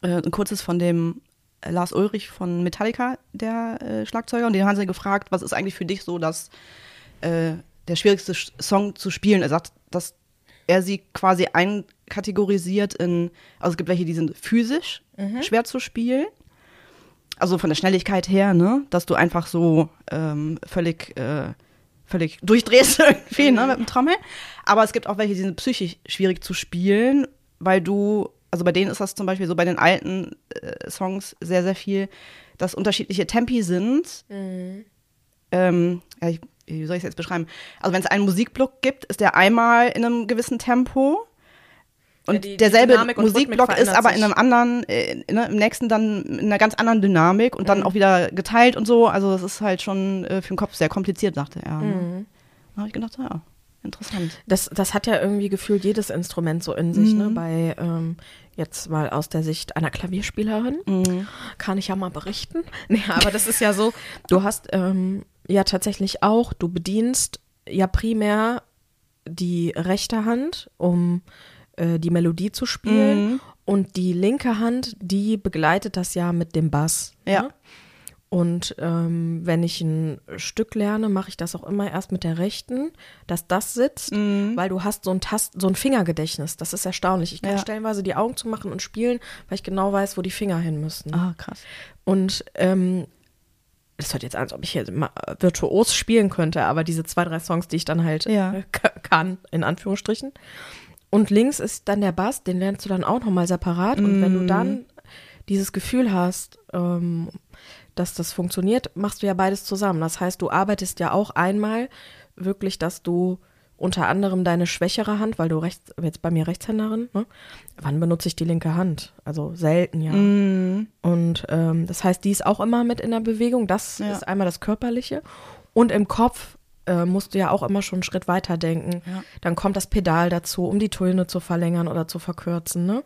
Speaker 2: äh, ein kurzes von dem Lars Ulrich von Metallica, der äh, Schlagzeuger, und den haben sie gefragt, was ist eigentlich für dich so das, äh, der schwierigste Sch- Song zu spielen? Er sagt, dass er sie quasi einkategorisiert in, also es gibt welche, die sind physisch schwer zu spielen. Also von der Schnelligkeit her, ne, dass du einfach so ähm, völlig, äh, völlig durchdrehst irgendwie, ne, mit dem Trommel. Aber es gibt auch welche, die sind psychisch schwierig zu spielen, weil du, also bei denen ist das zum Beispiel so bei den alten äh, Songs sehr, sehr viel, dass unterschiedliche Tempi sind. Ähm, ja, ich, wie soll ich es jetzt beschreiben? Also wenn es einen Musikblock gibt, ist der einmal in einem gewissen Tempo. Und
Speaker 1: Ja, die- die
Speaker 2: derselbe
Speaker 1: und
Speaker 2: Musikblock ist aber in einem anderen, äh, ne, im nächsten dann in einer ganz anderen Dynamik und dann auch wieder geteilt und so. Also das ist halt schon äh, für den Kopf sehr kompliziert, sagte er. Ne? Da habe ich gedacht, ja, interessant.
Speaker 1: Das, das hat ja irgendwie gefühlt jedes Instrument so in sich, ne?
Speaker 2: Mhm.
Speaker 1: Bei ähm, jetzt mal aus der Sicht einer Klavierspielerin
Speaker 2: Mhm.
Speaker 1: kann ich ja mal berichten. Nee, aber das ist ja so, du hast ähm, ja tatsächlich auch, du bedienst ja primär die rechte Hand, um äh, die Melodie zu spielen.
Speaker 2: Mhm.
Speaker 1: Und die linke Hand, die begleitet das ja mit dem Bass.
Speaker 2: Ja.
Speaker 1: Ne? Und ähm, wenn ich ein Stück lerne, mache ich das auch immer erst mit der rechten, dass das sitzt,
Speaker 2: Mhm.
Speaker 1: weil du hast so ein Tast, so ein Fingergedächtnis. Das ist erstaunlich. Ich kann
Speaker 2: Ja.
Speaker 1: stellenweise die Augen zumachen und spielen, weil ich genau weiß, wo die Finger hin müssen.
Speaker 2: Ah, krass.
Speaker 1: Und ähm, das hört jetzt an, als ob ich hier virtuos spielen könnte, aber diese zwei, drei Songs, die ich dann halt
Speaker 2: Ja.
Speaker 1: äh, kann, in Anführungsstrichen. Und links ist dann der Bass, den lernst du dann auch nochmal separat. Und wenn du dann dieses Gefühl hast, ähm, dass das funktioniert, machst du ja beides zusammen. Das heißt, du arbeitest ja auch einmal wirklich, dass du unter anderem deine schwächere Hand, weil du rechts, jetzt bei mir Rechtshänderin, ne? wann benutze ich die linke Hand? Also selten ja.
Speaker 2: Mhm.
Speaker 1: Und ähm, das heißt, die ist auch immer mit in der Bewegung. Das
Speaker 2: Ja.
Speaker 1: ist einmal das Körperliche. Und im Kopf äh, musst du ja auch immer schon einen Schritt weiter denken.
Speaker 2: Ja.
Speaker 1: Dann kommt das Pedal dazu, um die Töne zu verlängern oder zu verkürzen. Ne?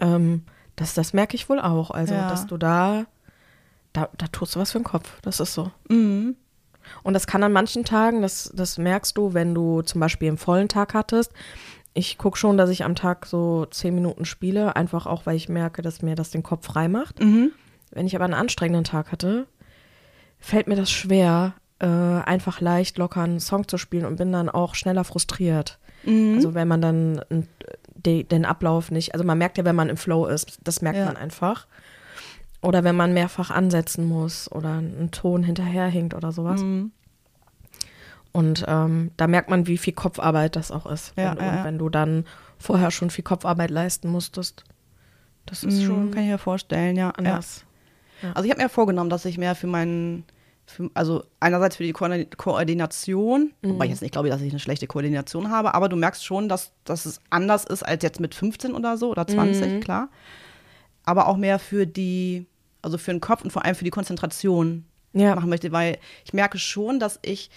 Speaker 1: Ähm, das, das merke ich wohl auch. Also,
Speaker 2: Ja.
Speaker 1: dass du da, da, da tust du was für den Kopf. Das ist so.
Speaker 2: Mhm.
Speaker 1: Und das kann an manchen Tagen, das, das merkst du, wenn du zum Beispiel einen vollen Tag hattest. Ich gucke schon, dass ich am Tag so zehn Minuten spiele, einfach auch, weil ich merke, dass mir das den Kopf frei macht.
Speaker 2: Mhm.
Speaker 1: Wenn ich aber einen anstrengenden Tag hatte, fällt mir das schwer, äh, einfach leicht locker einen Song zu spielen und bin dann auch schneller frustriert.
Speaker 2: Mhm.
Speaker 1: Also wenn man dann de, den Ablauf nicht, also man merkt ja, wenn man im Flow ist, das merkt
Speaker 2: Ja.
Speaker 1: man einfach. Oder wenn man mehrfach ansetzen muss oder ein Ton hinterherhinkt oder sowas.
Speaker 2: Mhm.
Speaker 1: Und ähm, da merkt man, wie viel Kopfarbeit das auch ist.
Speaker 2: Ja,
Speaker 1: wenn,
Speaker 2: ja,
Speaker 1: und
Speaker 2: ja.
Speaker 1: wenn du dann vorher schon viel Kopfarbeit leisten musstest. Das ist schon
Speaker 2: Mhm. Kann ich mir vorstellen, ja.
Speaker 1: anders.
Speaker 2: Also ich habe mir vorgenommen, dass ich mehr für meinen, für, also einerseits für die Ko Koordination, wobei ich jetzt nicht glaube, dass ich eine schlechte Koordination habe, aber du merkst schon, dass, dass es anders ist als jetzt mit 15 oder so oder 20, klar. Aber auch mehr für die, also für den Kopf und vor allem für die Konzentration
Speaker 1: Ja.
Speaker 2: machen möchte, weil ich merke schon, dass ich,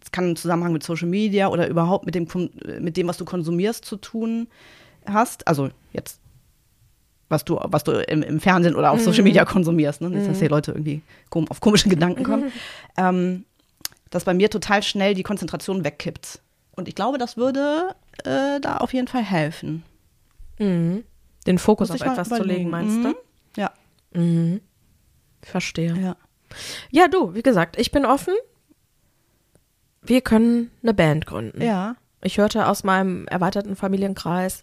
Speaker 2: das kann im Zusammenhang mit Social Media oder überhaupt mit dem, mit dem, was du konsumierst, zu tun hast. Also jetzt was du, was du im, im Fernsehen oder auf Social Media konsumierst, ne? Nicht, dass die Leute irgendwie kom auf komische Gedanken kommen. ähm, dass bei mir total schnell die Konzentration wegkippt. Und ich glaube, das würde äh, da auf jeden Fall helfen.
Speaker 1: Mhm. Den Fokus auf etwas zu legen, meinst
Speaker 2: Mhm.
Speaker 1: du?
Speaker 2: Ja,
Speaker 1: Mhm. Verstehe.
Speaker 2: ja.
Speaker 1: Ja, du, wie gesagt, ich bin offen. Wir können eine Band gründen.
Speaker 2: Ja.
Speaker 1: Ich hörte aus meinem erweiterten Familienkreis,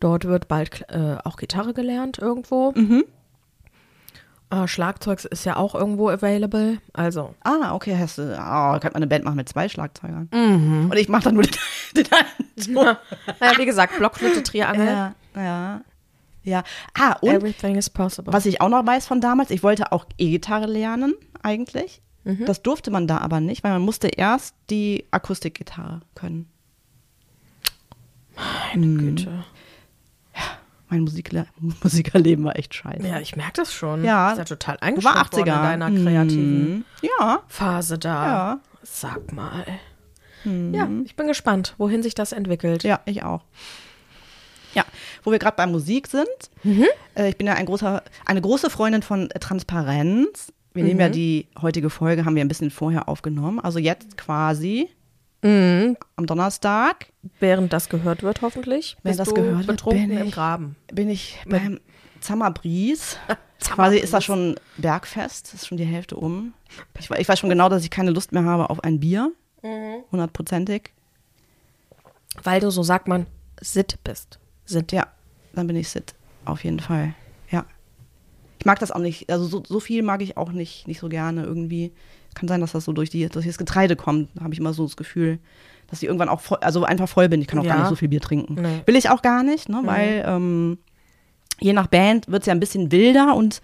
Speaker 1: dort wird bald äh, auch Gitarre gelernt irgendwo.
Speaker 2: Mhm.
Speaker 1: Äh, Schlagzeug ist ja auch irgendwo available. Also,
Speaker 2: Ah, okay, hast du, oh, kann man eine Band machen mit zwei Schlagzeugern.
Speaker 1: Mhm.
Speaker 2: Und ich mache dann nur den, den einen Ton.
Speaker 1: naja, wie gesagt, Blockflöte, Triangel.
Speaker 2: Ja, ja. Ja. Ah, und
Speaker 1: Everything is possible.
Speaker 2: Was ich auch noch weiß von damals, ich wollte auch E-Gitarre lernen, eigentlich.
Speaker 1: Mhm.
Speaker 2: Das durfte man da aber nicht, weil man musste erst die Akustikgitarre können.
Speaker 1: Meine
Speaker 2: Mhm.
Speaker 1: Güte.
Speaker 2: Mein Musikle Musikerleben war echt scheiße.
Speaker 1: Ja, ich merke das schon.
Speaker 2: Ja.
Speaker 1: Ist ja total
Speaker 2: war
Speaker 1: eingeschränkt
Speaker 2: 80er.
Speaker 1: worden in deiner kreativen
Speaker 2: Mhm. Ja,
Speaker 1: Phase da.
Speaker 2: Ja.
Speaker 1: Sag mal. Ja, ich bin gespannt, wohin sich das entwickelt.
Speaker 2: ja, ich auch. Ja, wo wir gerade bei Musik sind.
Speaker 1: Mhm.
Speaker 2: Äh, ich bin ja ein großer, eine große Freundin von Transparenz. Wir nehmen
Speaker 1: Mhm.
Speaker 2: ja die heutige Folge, haben wir ein bisschen vorher aufgenommen. Also jetzt quasi
Speaker 1: Mhm.
Speaker 2: am Donnerstag
Speaker 1: Während das gehört wird, hoffentlich.
Speaker 2: Wenn das gehört wird, bin
Speaker 1: im
Speaker 2: ich-
Speaker 1: Graben.
Speaker 2: bin ich beim Zammerbries. Quasi ist das schon Bergfest, ist schon die Hälfte um. Ich, ich weiß schon genau, dass ich keine Lust mehr habe auf ein Bier.
Speaker 1: Mhm.
Speaker 2: Hundertprozentig.
Speaker 1: Weil du, so sagt man, Sit bist. Sit.
Speaker 2: Ja, dann bin ich sit. Auf jeden Fall. Ja. Ich mag das auch nicht. Also so, so viel mag ich auch nicht, nicht so gerne irgendwie. Kann sein, dass das so durch, die, durch das Getreide kommt. Da habe ich immer so das Gefühl, dass ich irgendwann auch voll, also einfach voll bin. Ich kann auch
Speaker 1: Ja.
Speaker 2: gar nicht so viel Bier trinken.
Speaker 1: Nee.
Speaker 2: Will ich auch gar nicht, ne? weil ähm, je nach Band wird es ja ein bisschen wilder und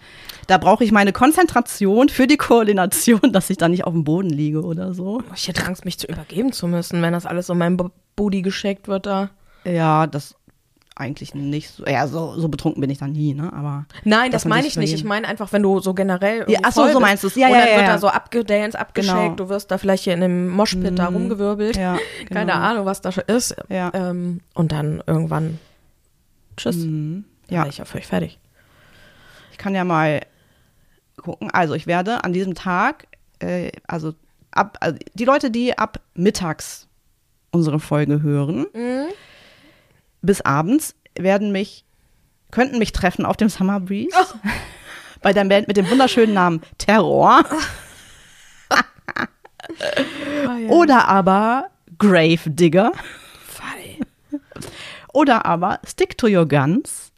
Speaker 2: da brauche ich meine Konzentration für die Koordination, dass ich da nicht auf dem Boden liege oder so.
Speaker 1: Ich hätte Angst, mich zu übergeben zu müssen, wenn das alles um mein B- Booty geschickt wird da.
Speaker 2: Ja, das eigentlich nicht so, ja, so, so betrunken bin ich dann nie, ne? Aber
Speaker 1: Nein, das meine ich nicht. Ich meine einfach, wenn du so generell
Speaker 2: Ja, ach so, so meinst. Ja,
Speaker 1: und
Speaker 2: ja,
Speaker 1: dann
Speaker 2: ja,
Speaker 1: wird
Speaker 2: ja.
Speaker 1: da so abgedanced, abgeschickt,
Speaker 2: Genau.
Speaker 1: du wirst da vielleicht hier in einem Moshpit da rumgewirbelt.
Speaker 2: ja,
Speaker 1: Keine
Speaker 2: genau.
Speaker 1: Ahnung, was da schon ist.
Speaker 2: Ja.
Speaker 1: Ähm, und dann irgendwann Tschüss.
Speaker 2: Mhm.
Speaker 1: Ja.
Speaker 2: Ja,
Speaker 1: War ich ja völlig fertig.
Speaker 2: ich kann ja mal gucken. Also ich werde an diesem Tag, äh, also ab, also die Leute, die ab mittags unsere Folge hören,
Speaker 1: Mhm.
Speaker 2: Bis abends, werden mich, könnten mich treffen auf dem Summer Breeze.
Speaker 1: Oh.
Speaker 2: Bei der Band mit dem wunderschönen Namen Terror. Oder aber Grave Digger.
Speaker 1: Fei.
Speaker 2: Oder aber Stick to Your Guns,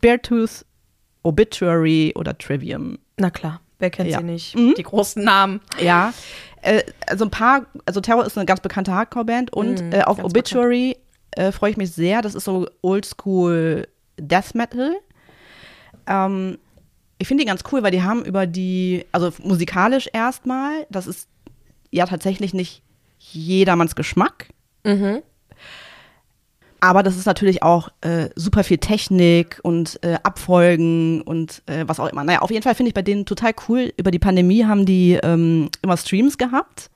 Speaker 2: Beartooth, Obituary oder Trivium.
Speaker 1: Na klar, wer kennt
Speaker 2: Ja.
Speaker 1: sie nicht?
Speaker 2: Mhm.
Speaker 1: Die großen Namen.
Speaker 2: Ja, äh, also ein paar, also Terror ist eine ganz bekannte Hardcore-Band und
Speaker 1: Mhm,
Speaker 2: äh, auf Obituary äh, freue ich mich sehr. Das ist so Oldschool Death Metal. Ähm, ich finde die ganz cool, weil die haben über die, also musikalisch erstmal, das ist ja tatsächlich nicht jedermanns Geschmack.
Speaker 1: Mhm.
Speaker 2: Aber das ist natürlich auch äh, super viel Technik und äh, Abfolgen und äh, was auch immer. Naja, auf jeden Fall finde ich bei denen total cool. Über die Pandemie haben die ähm, immer Streams gehabt.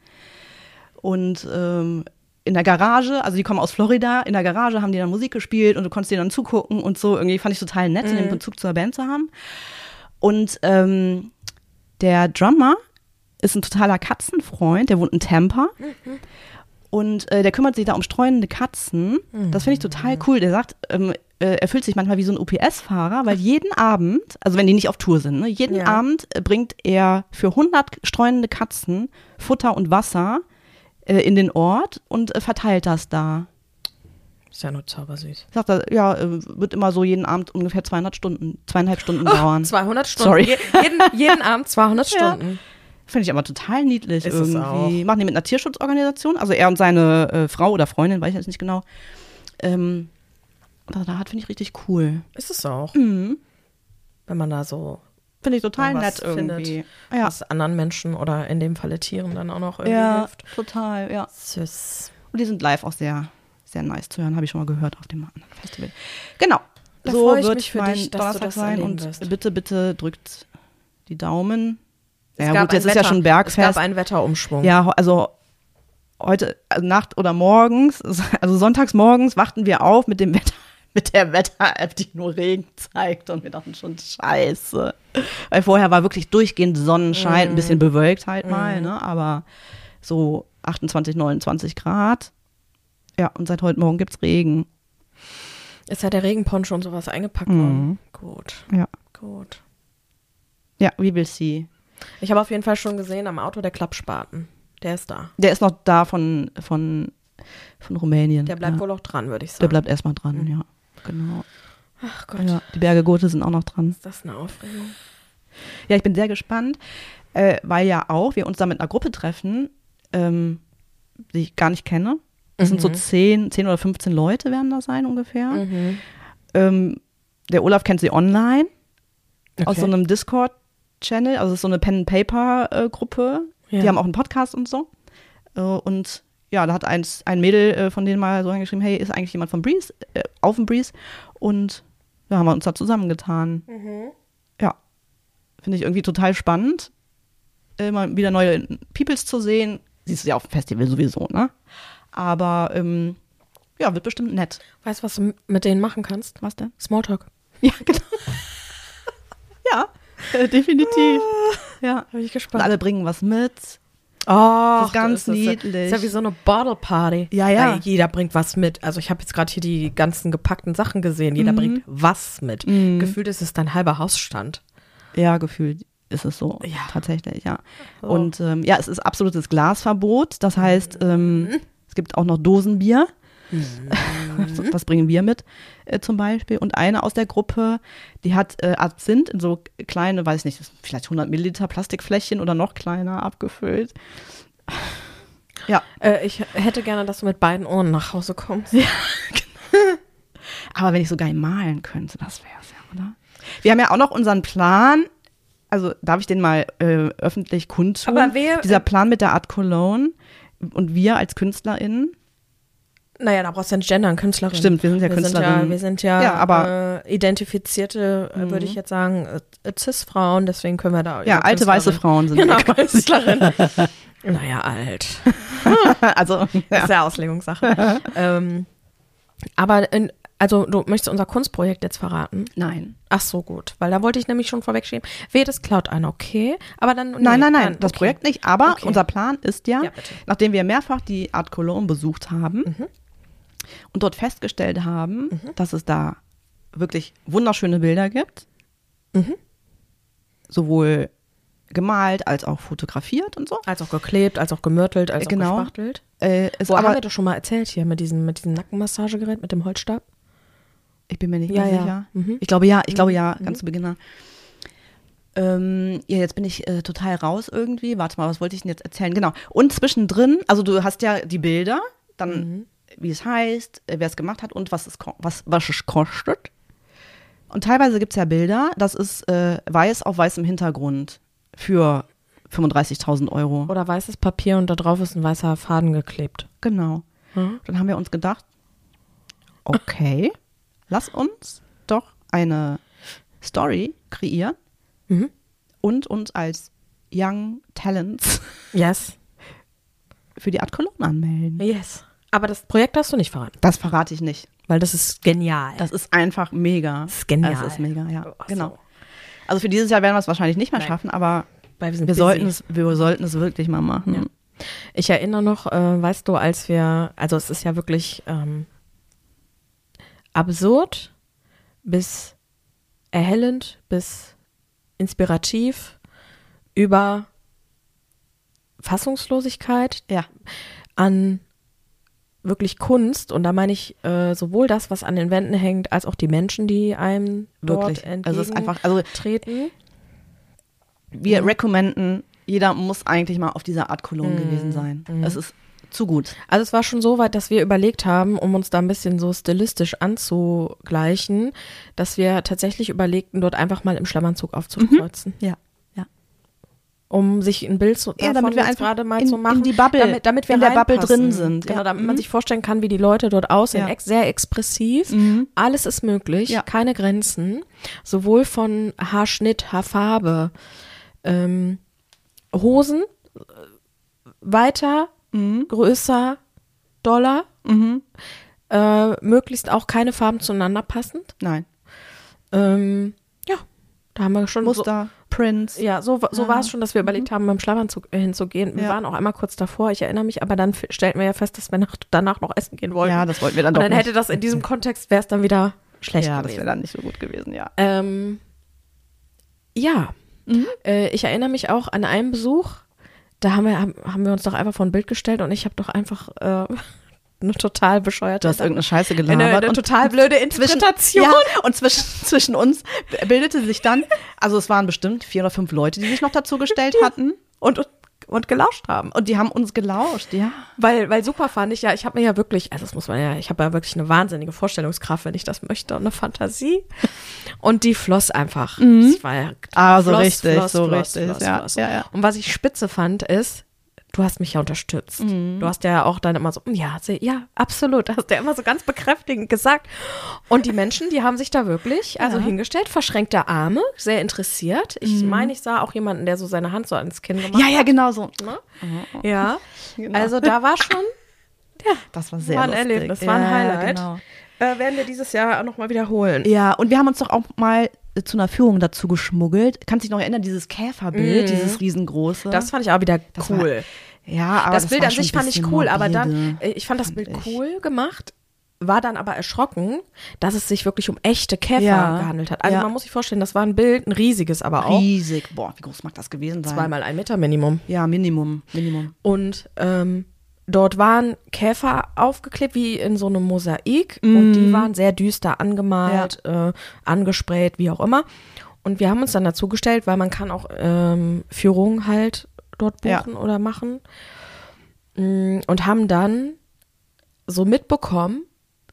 Speaker 2: Und ähm, in der Garage, also die kommen aus Florida, in der Garage haben die dann Musik gespielt und du konntest dir dann zugucken und so. Irgendwie fand ich total nett, in den Bezug zur Band zu haben. Und ähm, der Drummer ist ein totaler Katzenfreund, der wohnt in Tampa. Und äh, der kümmert sich da um streunende Katzen. Das finde ich total cool. Der sagt, ähm, äh, er fühlt sich manchmal wie so ein UPS-Fahrer, weil jeden Abend, also wenn die nicht auf Tour sind, ne, jeden
Speaker 1: Ja.
Speaker 2: Abend äh, bringt er für 100 streunende Katzen Futter und Wasser äh, in den Ort und äh, verteilt das da.
Speaker 1: Ist ja nur zaubersüß.
Speaker 2: Sagt er, ja, äh, wird immer so jeden Abend ungefähr 200 Stunden, zweieinhalb Stunden dauern.
Speaker 1: 200 Stunden.
Speaker 2: Sorry.
Speaker 1: Je, jeden, jeden Abend 200
Speaker 2: Ja.
Speaker 1: Stunden.
Speaker 2: Finde ich aber total niedlich
Speaker 1: Ist
Speaker 2: irgendwie. Machen die mit einer Tierschutzorganisation, also er und seine äh, Frau oder Freundin, weiß ich jetzt nicht genau. Ähm, da hat, finde ich richtig cool.
Speaker 1: Ist es auch.
Speaker 2: Mhm.
Speaker 1: Wenn man da so
Speaker 2: Finde ich total nett irgendwie.
Speaker 1: findet,
Speaker 2: Ja.
Speaker 1: was anderen Menschen oder in dem Falle Tieren dann auch noch irgendwie
Speaker 2: ja,
Speaker 1: hilft.
Speaker 2: total, ja.
Speaker 1: Süß.
Speaker 2: Und die sind live auch sehr, sehr nice zu hören, habe ich schon mal gehört auf dem anderen Festival. Genau.
Speaker 1: Da
Speaker 2: so
Speaker 1: freu ich
Speaker 2: wird
Speaker 1: mich für
Speaker 2: mein
Speaker 1: dich, dass du
Speaker 2: Donnerstag
Speaker 1: das
Speaker 2: sein und
Speaker 1: wirst.
Speaker 2: bitte, bitte drückt die Daumen.
Speaker 1: Es
Speaker 2: ja
Speaker 1: gab
Speaker 2: gut, jetzt ist ja schon
Speaker 1: Es
Speaker 2: Bergfest.
Speaker 1: gab einen Wetterumschwung.
Speaker 2: Ja, also heute also Nacht oder morgens, also sonntags morgens wachten wir auf mit dem Wetter, mit der Wetter-App, die nur Regen zeigt und wir dachten schon Scheiße, weil vorher war wirklich durchgehend Sonnenschein, ein bisschen bewölkt halt mal, ne, aber so 28, 29 Grad. Ja, und seit heute Morgen gibt's Regen.
Speaker 1: Ist ja der Regenponcho und sowas eingepackt
Speaker 2: Mhm.
Speaker 1: worden. Gut,
Speaker 2: Ja.
Speaker 1: gut.
Speaker 2: Ja, we will see.
Speaker 1: Ich habe auf jeden Fall schon gesehen am Auto der Klappspaten. Der ist da.
Speaker 2: Der ist noch da von, von, von Rumänien.
Speaker 1: Der bleibt
Speaker 2: ja.
Speaker 1: wohl auch dran, würde ich sagen.
Speaker 2: Der bleibt erstmal dran, ja. Genau.
Speaker 1: Ach Gott,
Speaker 2: Ja, die Berge Gothe sind auch noch dran.
Speaker 1: ist das eine Aufregung.
Speaker 2: Ja, ich bin sehr gespannt, äh, weil ja auch wir uns da mit einer Gruppe treffen, ähm, die ich gar nicht kenne. Das sind so
Speaker 1: Mhm.
Speaker 2: zehn, zehn oder 15 Leute werden da sein ungefähr.
Speaker 1: Mhm.
Speaker 2: Ähm, der Olaf kennt sie online aus
Speaker 1: Okay.
Speaker 2: so einem Discord-Channel, also es ist so eine Pen-Paper-Gruppe.
Speaker 1: Ja.
Speaker 2: Die haben auch einen Podcast und so. Äh, und ja, da hat eins, ein Mädel äh, von denen mal so angeschrieben, hey, ist eigentlich jemand von Breeze, äh, auf dem Breeze? Und da haben wir uns da zusammengetan.
Speaker 1: Mhm.
Speaker 2: Ja, finde ich irgendwie total spannend, äh, mal wieder neue Peoples zu sehen. Siehst du ja auf dem Festival sowieso, ne? Aber ähm, ja, wird bestimmt nett.
Speaker 1: Weißt du, was du mit denen machen kannst?
Speaker 2: Was denn?
Speaker 1: Smalltalk.
Speaker 2: Ja, genau. ja, äh, definitiv. Ja.
Speaker 1: Bin ich
Speaker 2: Und
Speaker 1: gespannt.
Speaker 2: alle bringen was mit.
Speaker 1: Oh,
Speaker 2: Das ist ganz niedlich.
Speaker 1: Ist ja wie so eine Bottle Party.
Speaker 2: Ja, ja.
Speaker 1: Weil jeder bringt was mit. Also ich habe jetzt gerade hier die ganzen gepackten Sachen gesehen. Jeder
Speaker 2: Mhm.
Speaker 1: bringt was mit.
Speaker 2: Mhm.
Speaker 1: Gefühlt ist es dein halber Hausstand.
Speaker 2: Ja, gefühlt ist es so.
Speaker 1: Ja.
Speaker 2: Tatsächlich, ja.
Speaker 1: So.
Speaker 2: Und ähm, ja, es ist absolutes Glasverbot. Das heißt, ähm,
Speaker 1: Mhm.
Speaker 2: es gibt auch noch Dosenbier. Das bringen wir mit äh, zum Beispiel. Und eine aus der Gruppe, die hat äh, Absinth in so kleine, weiß nicht, vielleicht 100 Milliliter Plastikfläschchen oder noch kleiner abgefüllt. Ja,
Speaker 1: Äh, ich hätte gerne, dass du mit beiden Ohren nach Hause kommst.
Speaker 2: aber wenn ich so geil malen könnte, das wäre es ja, oder? Wir haben ja auch noch unseren Plan. Also darf ich den mal äh, öffentlich kundtun?
Speaker 1: Aber wer-
Speaker 2: Dieser Plan mit der Art Cologne und wir als KünstlerInnen.
Speaker 1: Naja, da brauchst du ja nicht gendern, Künstlerin.
Speaker 2: Stimmt, wir sind ja
Speaker 1: wir sind ja, wir sind ja,
Speaker 2: Ja, aber-
Speaker 1: äh, identifizierte, äh, würde ich jetzt sagen, äh, Cis-Frauen, deswegen können wir da
Speaker 2: Ja, alte weiße Frauen sind
Speaker 1: Genau,
Speaker 2: wir.
Speaker 1: Künstlerin. naja, alt.
Speaker 2: Also,
Speaker 1: Das
Speaker 2: ja.
Speaker 1: ist ja Auslegungssache. ähm, aber, in, also du möchtest unser Kunstprojekt jetzt verraten?
Speaker 2: Nein.
Speaker 1: Ach so, gut. Weil da wollte ich nämlich schon vorwegschieben. Wehe, das klaut einer, okay. Aber dann. nee,
Speaker 2: Nein, nein, nein,
Speaker 1: dann,
Speaker 2: das
Speaker 1: okay.
Speaker 2: Projekt nicht. Aber
Speaker 1: Okay.
Speaker 2: unser Plan ist ja,
Speaker 1: Ja,
Speaker 2: nachdem wir mehrfach die Art Cologne besucht haben
Speaker 1: Mhm.
Speaker 2: Und dort festgestellt haben, dass es da wirklich wunderschöne Bilder gibt,
Speaker 1: Mhm.
Speaker 2: sowohl gemalt als auch fotografiert und so.
Speaker 1: Als auch geklebt, als auch gemörtelt, als
Speaker 2: Genau.
Speaker 1: auch gespachtelt.
Speaker 2: Äh,
Speaker 1: Wo haben
Speaker 2: aber,
Speaker 1: wir das schon mal erzählt hier mit diesem, mit diesem Nackenmassagegerät, mit dem Holzstab?
Speaker 2: ich bin mir nicht
Speaker 1: Ja,
Speaker 2: mehr
Speaker 1: ja.
Speaker 2: sicher.
Speaker 1: Mhm.
Speaker 2: Ich glaube ja, ich glaube ja, ganz zu Beginn. ja. Ähm, ja, jetzt bin ich äh, total raus irgendwie. Warte mal, was wollte ich denn jetzt erzählen? Genau. Und zwischendrin, also du hast ja die Bilder, dann wie es heißt, äh, wer es gemacht hat und was es, was, was es kostet. Und teilweise gibt es ja Bilder, das ist äh, weiß auf weißem Hintergrund für 35.000 Euro.
Speaker 1: Oder weißes Papier und da drauf ist ein weißer Faden geklebt.
Speaker 2: Genau.
Speaker 1: Mhm.
Speaker 2: Dann haben wir uns gedacht, okay, lass uns doch eine Story kreieren
Speaker 1: Mhm.
Speaker 2: und uns als Young Talents
Speaker 1: Yes.
Speaker 2: für die Art Cologne anmelden.
Speaker 1: Yes. Aber das Projekt hast du nicht verraten,
Speaker 2: Das verrate ich nicht.
Speaker 1: weil das ist genial.
Speaker 2: Das ist einfach mega.
Speaker 1: Das ist genial.
Speaker 2: Das ist mega, ja.
Speaker 1: So.
Speaker 2: Genau. Also für dieses Jahr werden wir es wahrscheinlich nicht mehr
Speaker 1: Nein.
Speaker 2: schaffen, aber
Speaker 1: Weil wir
Speaker 2: wir sollten, es, wir sollten es wirklich mal machen.
Speaker 1: Ja. Ich erinnere noch, äh, weißt du, als wir, also es ist ja wirklich ähm, absurd bis erhellend bis inspirativ über Fassungslosigkeit
Speaker 2: Ja.
Speaker 1: an wirklich Kunst und da meine ich äh, sowohl das, was an den Wänden hängt, als auch die Menschen, die einem
Speaker 2: Wirklich.
Speaker 1: dort
Speaker 2: Also es ist einfach, also
Speaker 1: entgegentreten.
Speaker 2: wir
Speaker 1: Mhm.
Speaker 2: recommenden, jeder muss eigentlich mal auf dieser Art Cologne gewesen sein.
Speaker 1: Mhm.
Speaker 2: Es ist zu gut.
Speaker 1: Also es war schon so weit, dass wir überlegt haben, um uns da ein bisschen so stilistisch anzugleichen, dass wir tatsächlich überlegten, dort einfach mal im Schlammanzug aufzukreuzen.
Speaker 2: Ja.
Speaker 1: Um sich ein Bild zu,
Speaker 2: Ja,
Speaker 1: davon
Speaker 2: damit wir
Speaker 1: jetzt
Speaker 2: einfach
Speaker 1: gerade mal
Speaker 2: in-
Speaker 1: zu machen.
Speaker 2: in die Bubble-
Speaker 1: damit, damit wir
Speaker 2: in der Bubble drin sind.
Speaker 1: Genau,
Speaker 2: Ja.
Speaker 1: damit
Speaker 2: Mhm.
Speaker 1: man sich vorstellen kann, wie die Leute dort aussehen.
Speaker 2: Ja.
Speaker 1: Sehr expressiv.
Speaker 2: Mhm.
Speaker 1: Alles ist möglich.
Speaker 2: Ja.
Speaker 1: Keine Grenzen. Sowohl von Haarschnitt, Haarfarbe, ähm, Hosen, äh, weiter,
Speaker 2: Mhm.
Speaker 1: größer, doller.
Speaker 2: Mhm.
Speaker 1: Äh, möglichst auch keine Farben zueinander passend.
Speaker 2: Nein.
Speaker 1: Ähm, ja, da haben wir schon
Speaker 2: Muster, Prints.
Speaker 1: So, ja, so, so
Speaker 2: Ja.
Speaker 1: war es schon, dass wir überlegt haben, beim Schlafanzug äh, hinzugehen. Wir
Speaker 2: Ja.
Speaker 1: waren auch einmal kurz davor, ich erinnere mich, aber dann stellten wir ja fest, dass wir nach, danach noch essen gehen wollten.
Speaker 2: Ja, das wollten wir dann
Speaker 1: Und
Speaker 2: doch
Speaker 1: dann
Speaker 2: nicht.
Speaker 1: hätte das in diesem Kontext, wäre es dann wieder schlecht
Speaker 2: ja, das
Speaker 1: gewesen.
Speaker 2: wäre dann nicht so gut gewesen, ja.
Speaker 1: Ähm, ja,
Speaker 2: Mhm.
Speaker 1: äh, ich erinnere mich auch an einen Besuch, da haben wir, haben, haben wir uns doch einfach vor ein Bild gestellt und ich habe doch einfach äh, eine total bescheuerte
Speaker 2: Du hast irgendeine Scheiße
Speaker 1: eine,
Speaker 2: gelabert.
Speaker 1: eine
Speaker 2: und
Speaker 1: total blöde
Speaker 2: zwischen,
Speaker 1: Interpretation.
Speaker 2: ja, und zwischen, zwischen uns bildete sich dann, also es waren bestimmt vier oder fünf Leute, die sich noch dazu gestellt hatten.
Speaker 1: Und, und, und gelauscht haben.
Speaker 2: Und die haben uns gelauscht, ja.
Speaker 1: Weil, weil super fand ich ja, ich habe mir ja wirklich, also das muss man ja, ich habe ja wirklich eine wahnsinnige Vorstellungskraft, wenn ich das möchte und eine Fantasie. Und die floss einfach. Es war ja
Speaker 2: Ah, so
Speaker 1: floss,
Speaker 2: richtig,
Speaker 1: floss,
Speaker 2: so
Speaker 1: floss,
Speaker 2: richtig, ja, ja, ja.
Speaker 1: Und was ich spitze fand, ist, du hast mich ja unterstützt.
Speaker 2: Mhm.
Speaker 1: Du hast ja auch dann immer so, "Mm, ja, ja, absolut, hast ja immer so ganz bekräftigend gesagt. Und die Menschen, die haben sich da wirklich, also
Speaker 2: Ja.
Speaker 1: hingestellt, verschränkte Arme, sehr interessiert. Ich meine, ich sah auch jemanden, der so seine Hand so ans Kinn gemacht
Speaker 2: Mhm. Ja, ja, genau so.
Speaker 1: Ne? Ja,
Speaker 2: Genau.
Speaker 1: also da war schon,
Speaker 2: Das war sehr
Speaker 1: war ein
Speaker 2: lustig.
Speaker 1: Erlebnis, war ein
Speaker 2: ja,
Speaker 1: Highlight.
Speaker 2: Genau.
Speaker 1: äh, werden wir dieses Jahr nochmal wiederholen.
Speaker 2: Ja, und wir haben uns doch auch mal äh, zu einer Führung dazu geschmuggelt. Kannst dich noch erinnern, dieses Käferbild, dieses riesengroße?
Speaker 1: Das fand ich auch wieder
Speaker 2: Das
Speaker 1: cool.
Speaker 2: Ja, aber
Speaker 1: das, Bild
Speaker 2: war
Speaker 1: an sich fand ich cool, aber dann,
Speaker 2: morbide,
Speaker 1: äh, ich fand das
Speaker 2: fand
Speaker 1: Bild
Speaker 2: ich.
Speaker 1: cool gemacht, war dann aber erschrocken, dass es sich wirklich um echte Käfer
Speaker 2: Ja.
Speaker 1: gehandelt hat. Also
Speaker 2: Ja.
Speaker 1: man muss sich vorstellen, das war ein Bild, ein riesiges aber auch.
Speaker 2: Riesig. Boah, wie groß mag das gewesen sein?
Speaker 1: Zweimal ein Meter Minimum.
Speaker 2: Ja, Minimum. Minimum.
Speaker 1: Und ähm, dort waren Käfer aufgeklebt wie in so einem Mosaik und die waren sehr düster angemalt, äh, angesprayt, wie auch immer. Und wir haben uns dann dazu gestellt, weil man kann auch ähm, Führungen halt dort
Speaker 2: Ja.
Speaker 1: buchen oder machen. Mm, Und haben dann so mitbekommen,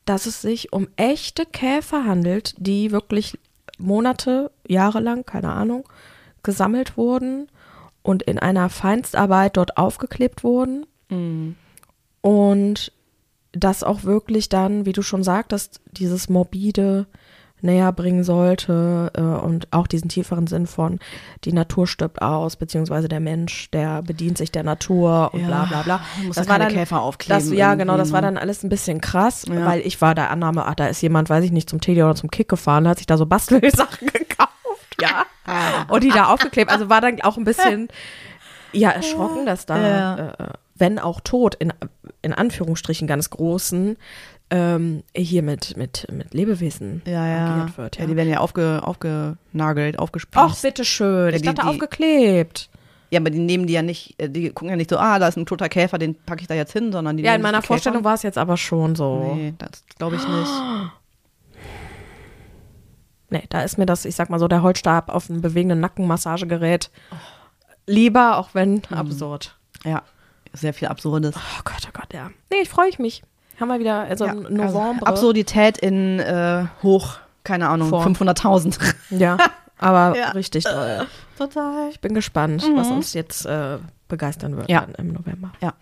Speaker 1: dass es sich um echte Käfer handelt, die wirklich Monate, Jahre lang, keine Ahnung, gesammelt wurden und in einer Feinstarbeit dort aufgeklebt wurden. Und das auch wirklich dann, wie du schon sagtest, dieses morbide näher bringen sollte äh, und auch diesen tieferen Sinn von die Natur stirbt aus, beziehungsweise der Mensch, der bedient sich der Natur und
Speaker 2: Ja,
Speaker 1: bla bla bla.
Speaker 2: muss
Speaker 1: Das war
Speaker 2: keine
Speaker 1: dann,
Speaker 2: Käfer aufkleben
Speaker 1: das, ja, genau, das war
Speaker 2: ne?
Speaker 1: dann alles ein bisschen krass,
Speaker 2: Ja.
Speaker 1: weil ich war der Annahme, ach, da ist jemand, weiß ich nicht, zum Teddy oder zum Kick gefahren, hat sich da so Bastelsachen gekauft, ja, und die da aufgeklebt. Also war dann auch ein bisschen, ja, erschrocken, dass da,
Speaker 2: Ja.
Speaker 1: äh, wenn auch tot, in, in Anführungsstrichen ganz großen, ähm, hier mit, mit, mit Lebewesen
Speaker 2: Ja, ja.
Speaker 1: wird.
Speaker 2: ja.
Speaker 1: Ja,
Speaker 2: die werden ja aufge, aufgenagelt,
Speaker 1: Ach,
Speaker 2: aufgespießt.
Speaker 1: bitteschön.
Speaker 2: Ja,
Speaker 1: Ich
Speaker 2: die-
Speaker 1: dachte
Speaker 2: die-
Speaker 1: aufgeklebt.
Speaker 2: Ja, aber die nehmen die ja nicht, äh, die gucken ja nicht so, ah, da ist ein toter Käfer, den packe ich da jetzt hin, sondern die
Speaker 1: Ja, in meiner Vorstellung war es jetzt aber schon so.
Speaker 2: Nee, das glaube ich nicht.
Speaker 1: Nee, da ist mir das, ich sag mal so, der Holzstab auf einem bewegenden Nackenmassagegerät lieber, auch wenn
Speaker 2: Mhm.
Speaker 1: absurd.
Speaker 2: Ja, sehr viel Absurdes.
Speaker 1: Oh Gott, oh Gott, ja. Nee, ich freue mich. Haben wir wieder, also
Speaker 2: Ja,
Speaker 1: im
Speaker 2: also
Speaker 1: November.
Speaker 2: Absurdität in äh, hoch, keine Ahnung,
Speaker 1: Form.
Speaker 2: 500.000.
Speaker 1: Ja, aber
Speaker 2: Ja.
Speaker 1: richtig toll.
Speaker 2: Total.
Speaker 1: Ich bin gespannt, was uns jetzt äh, begeistern wird
Speaker 2: Ja.
Speaker 1: im November.
Speaker 2: Ja.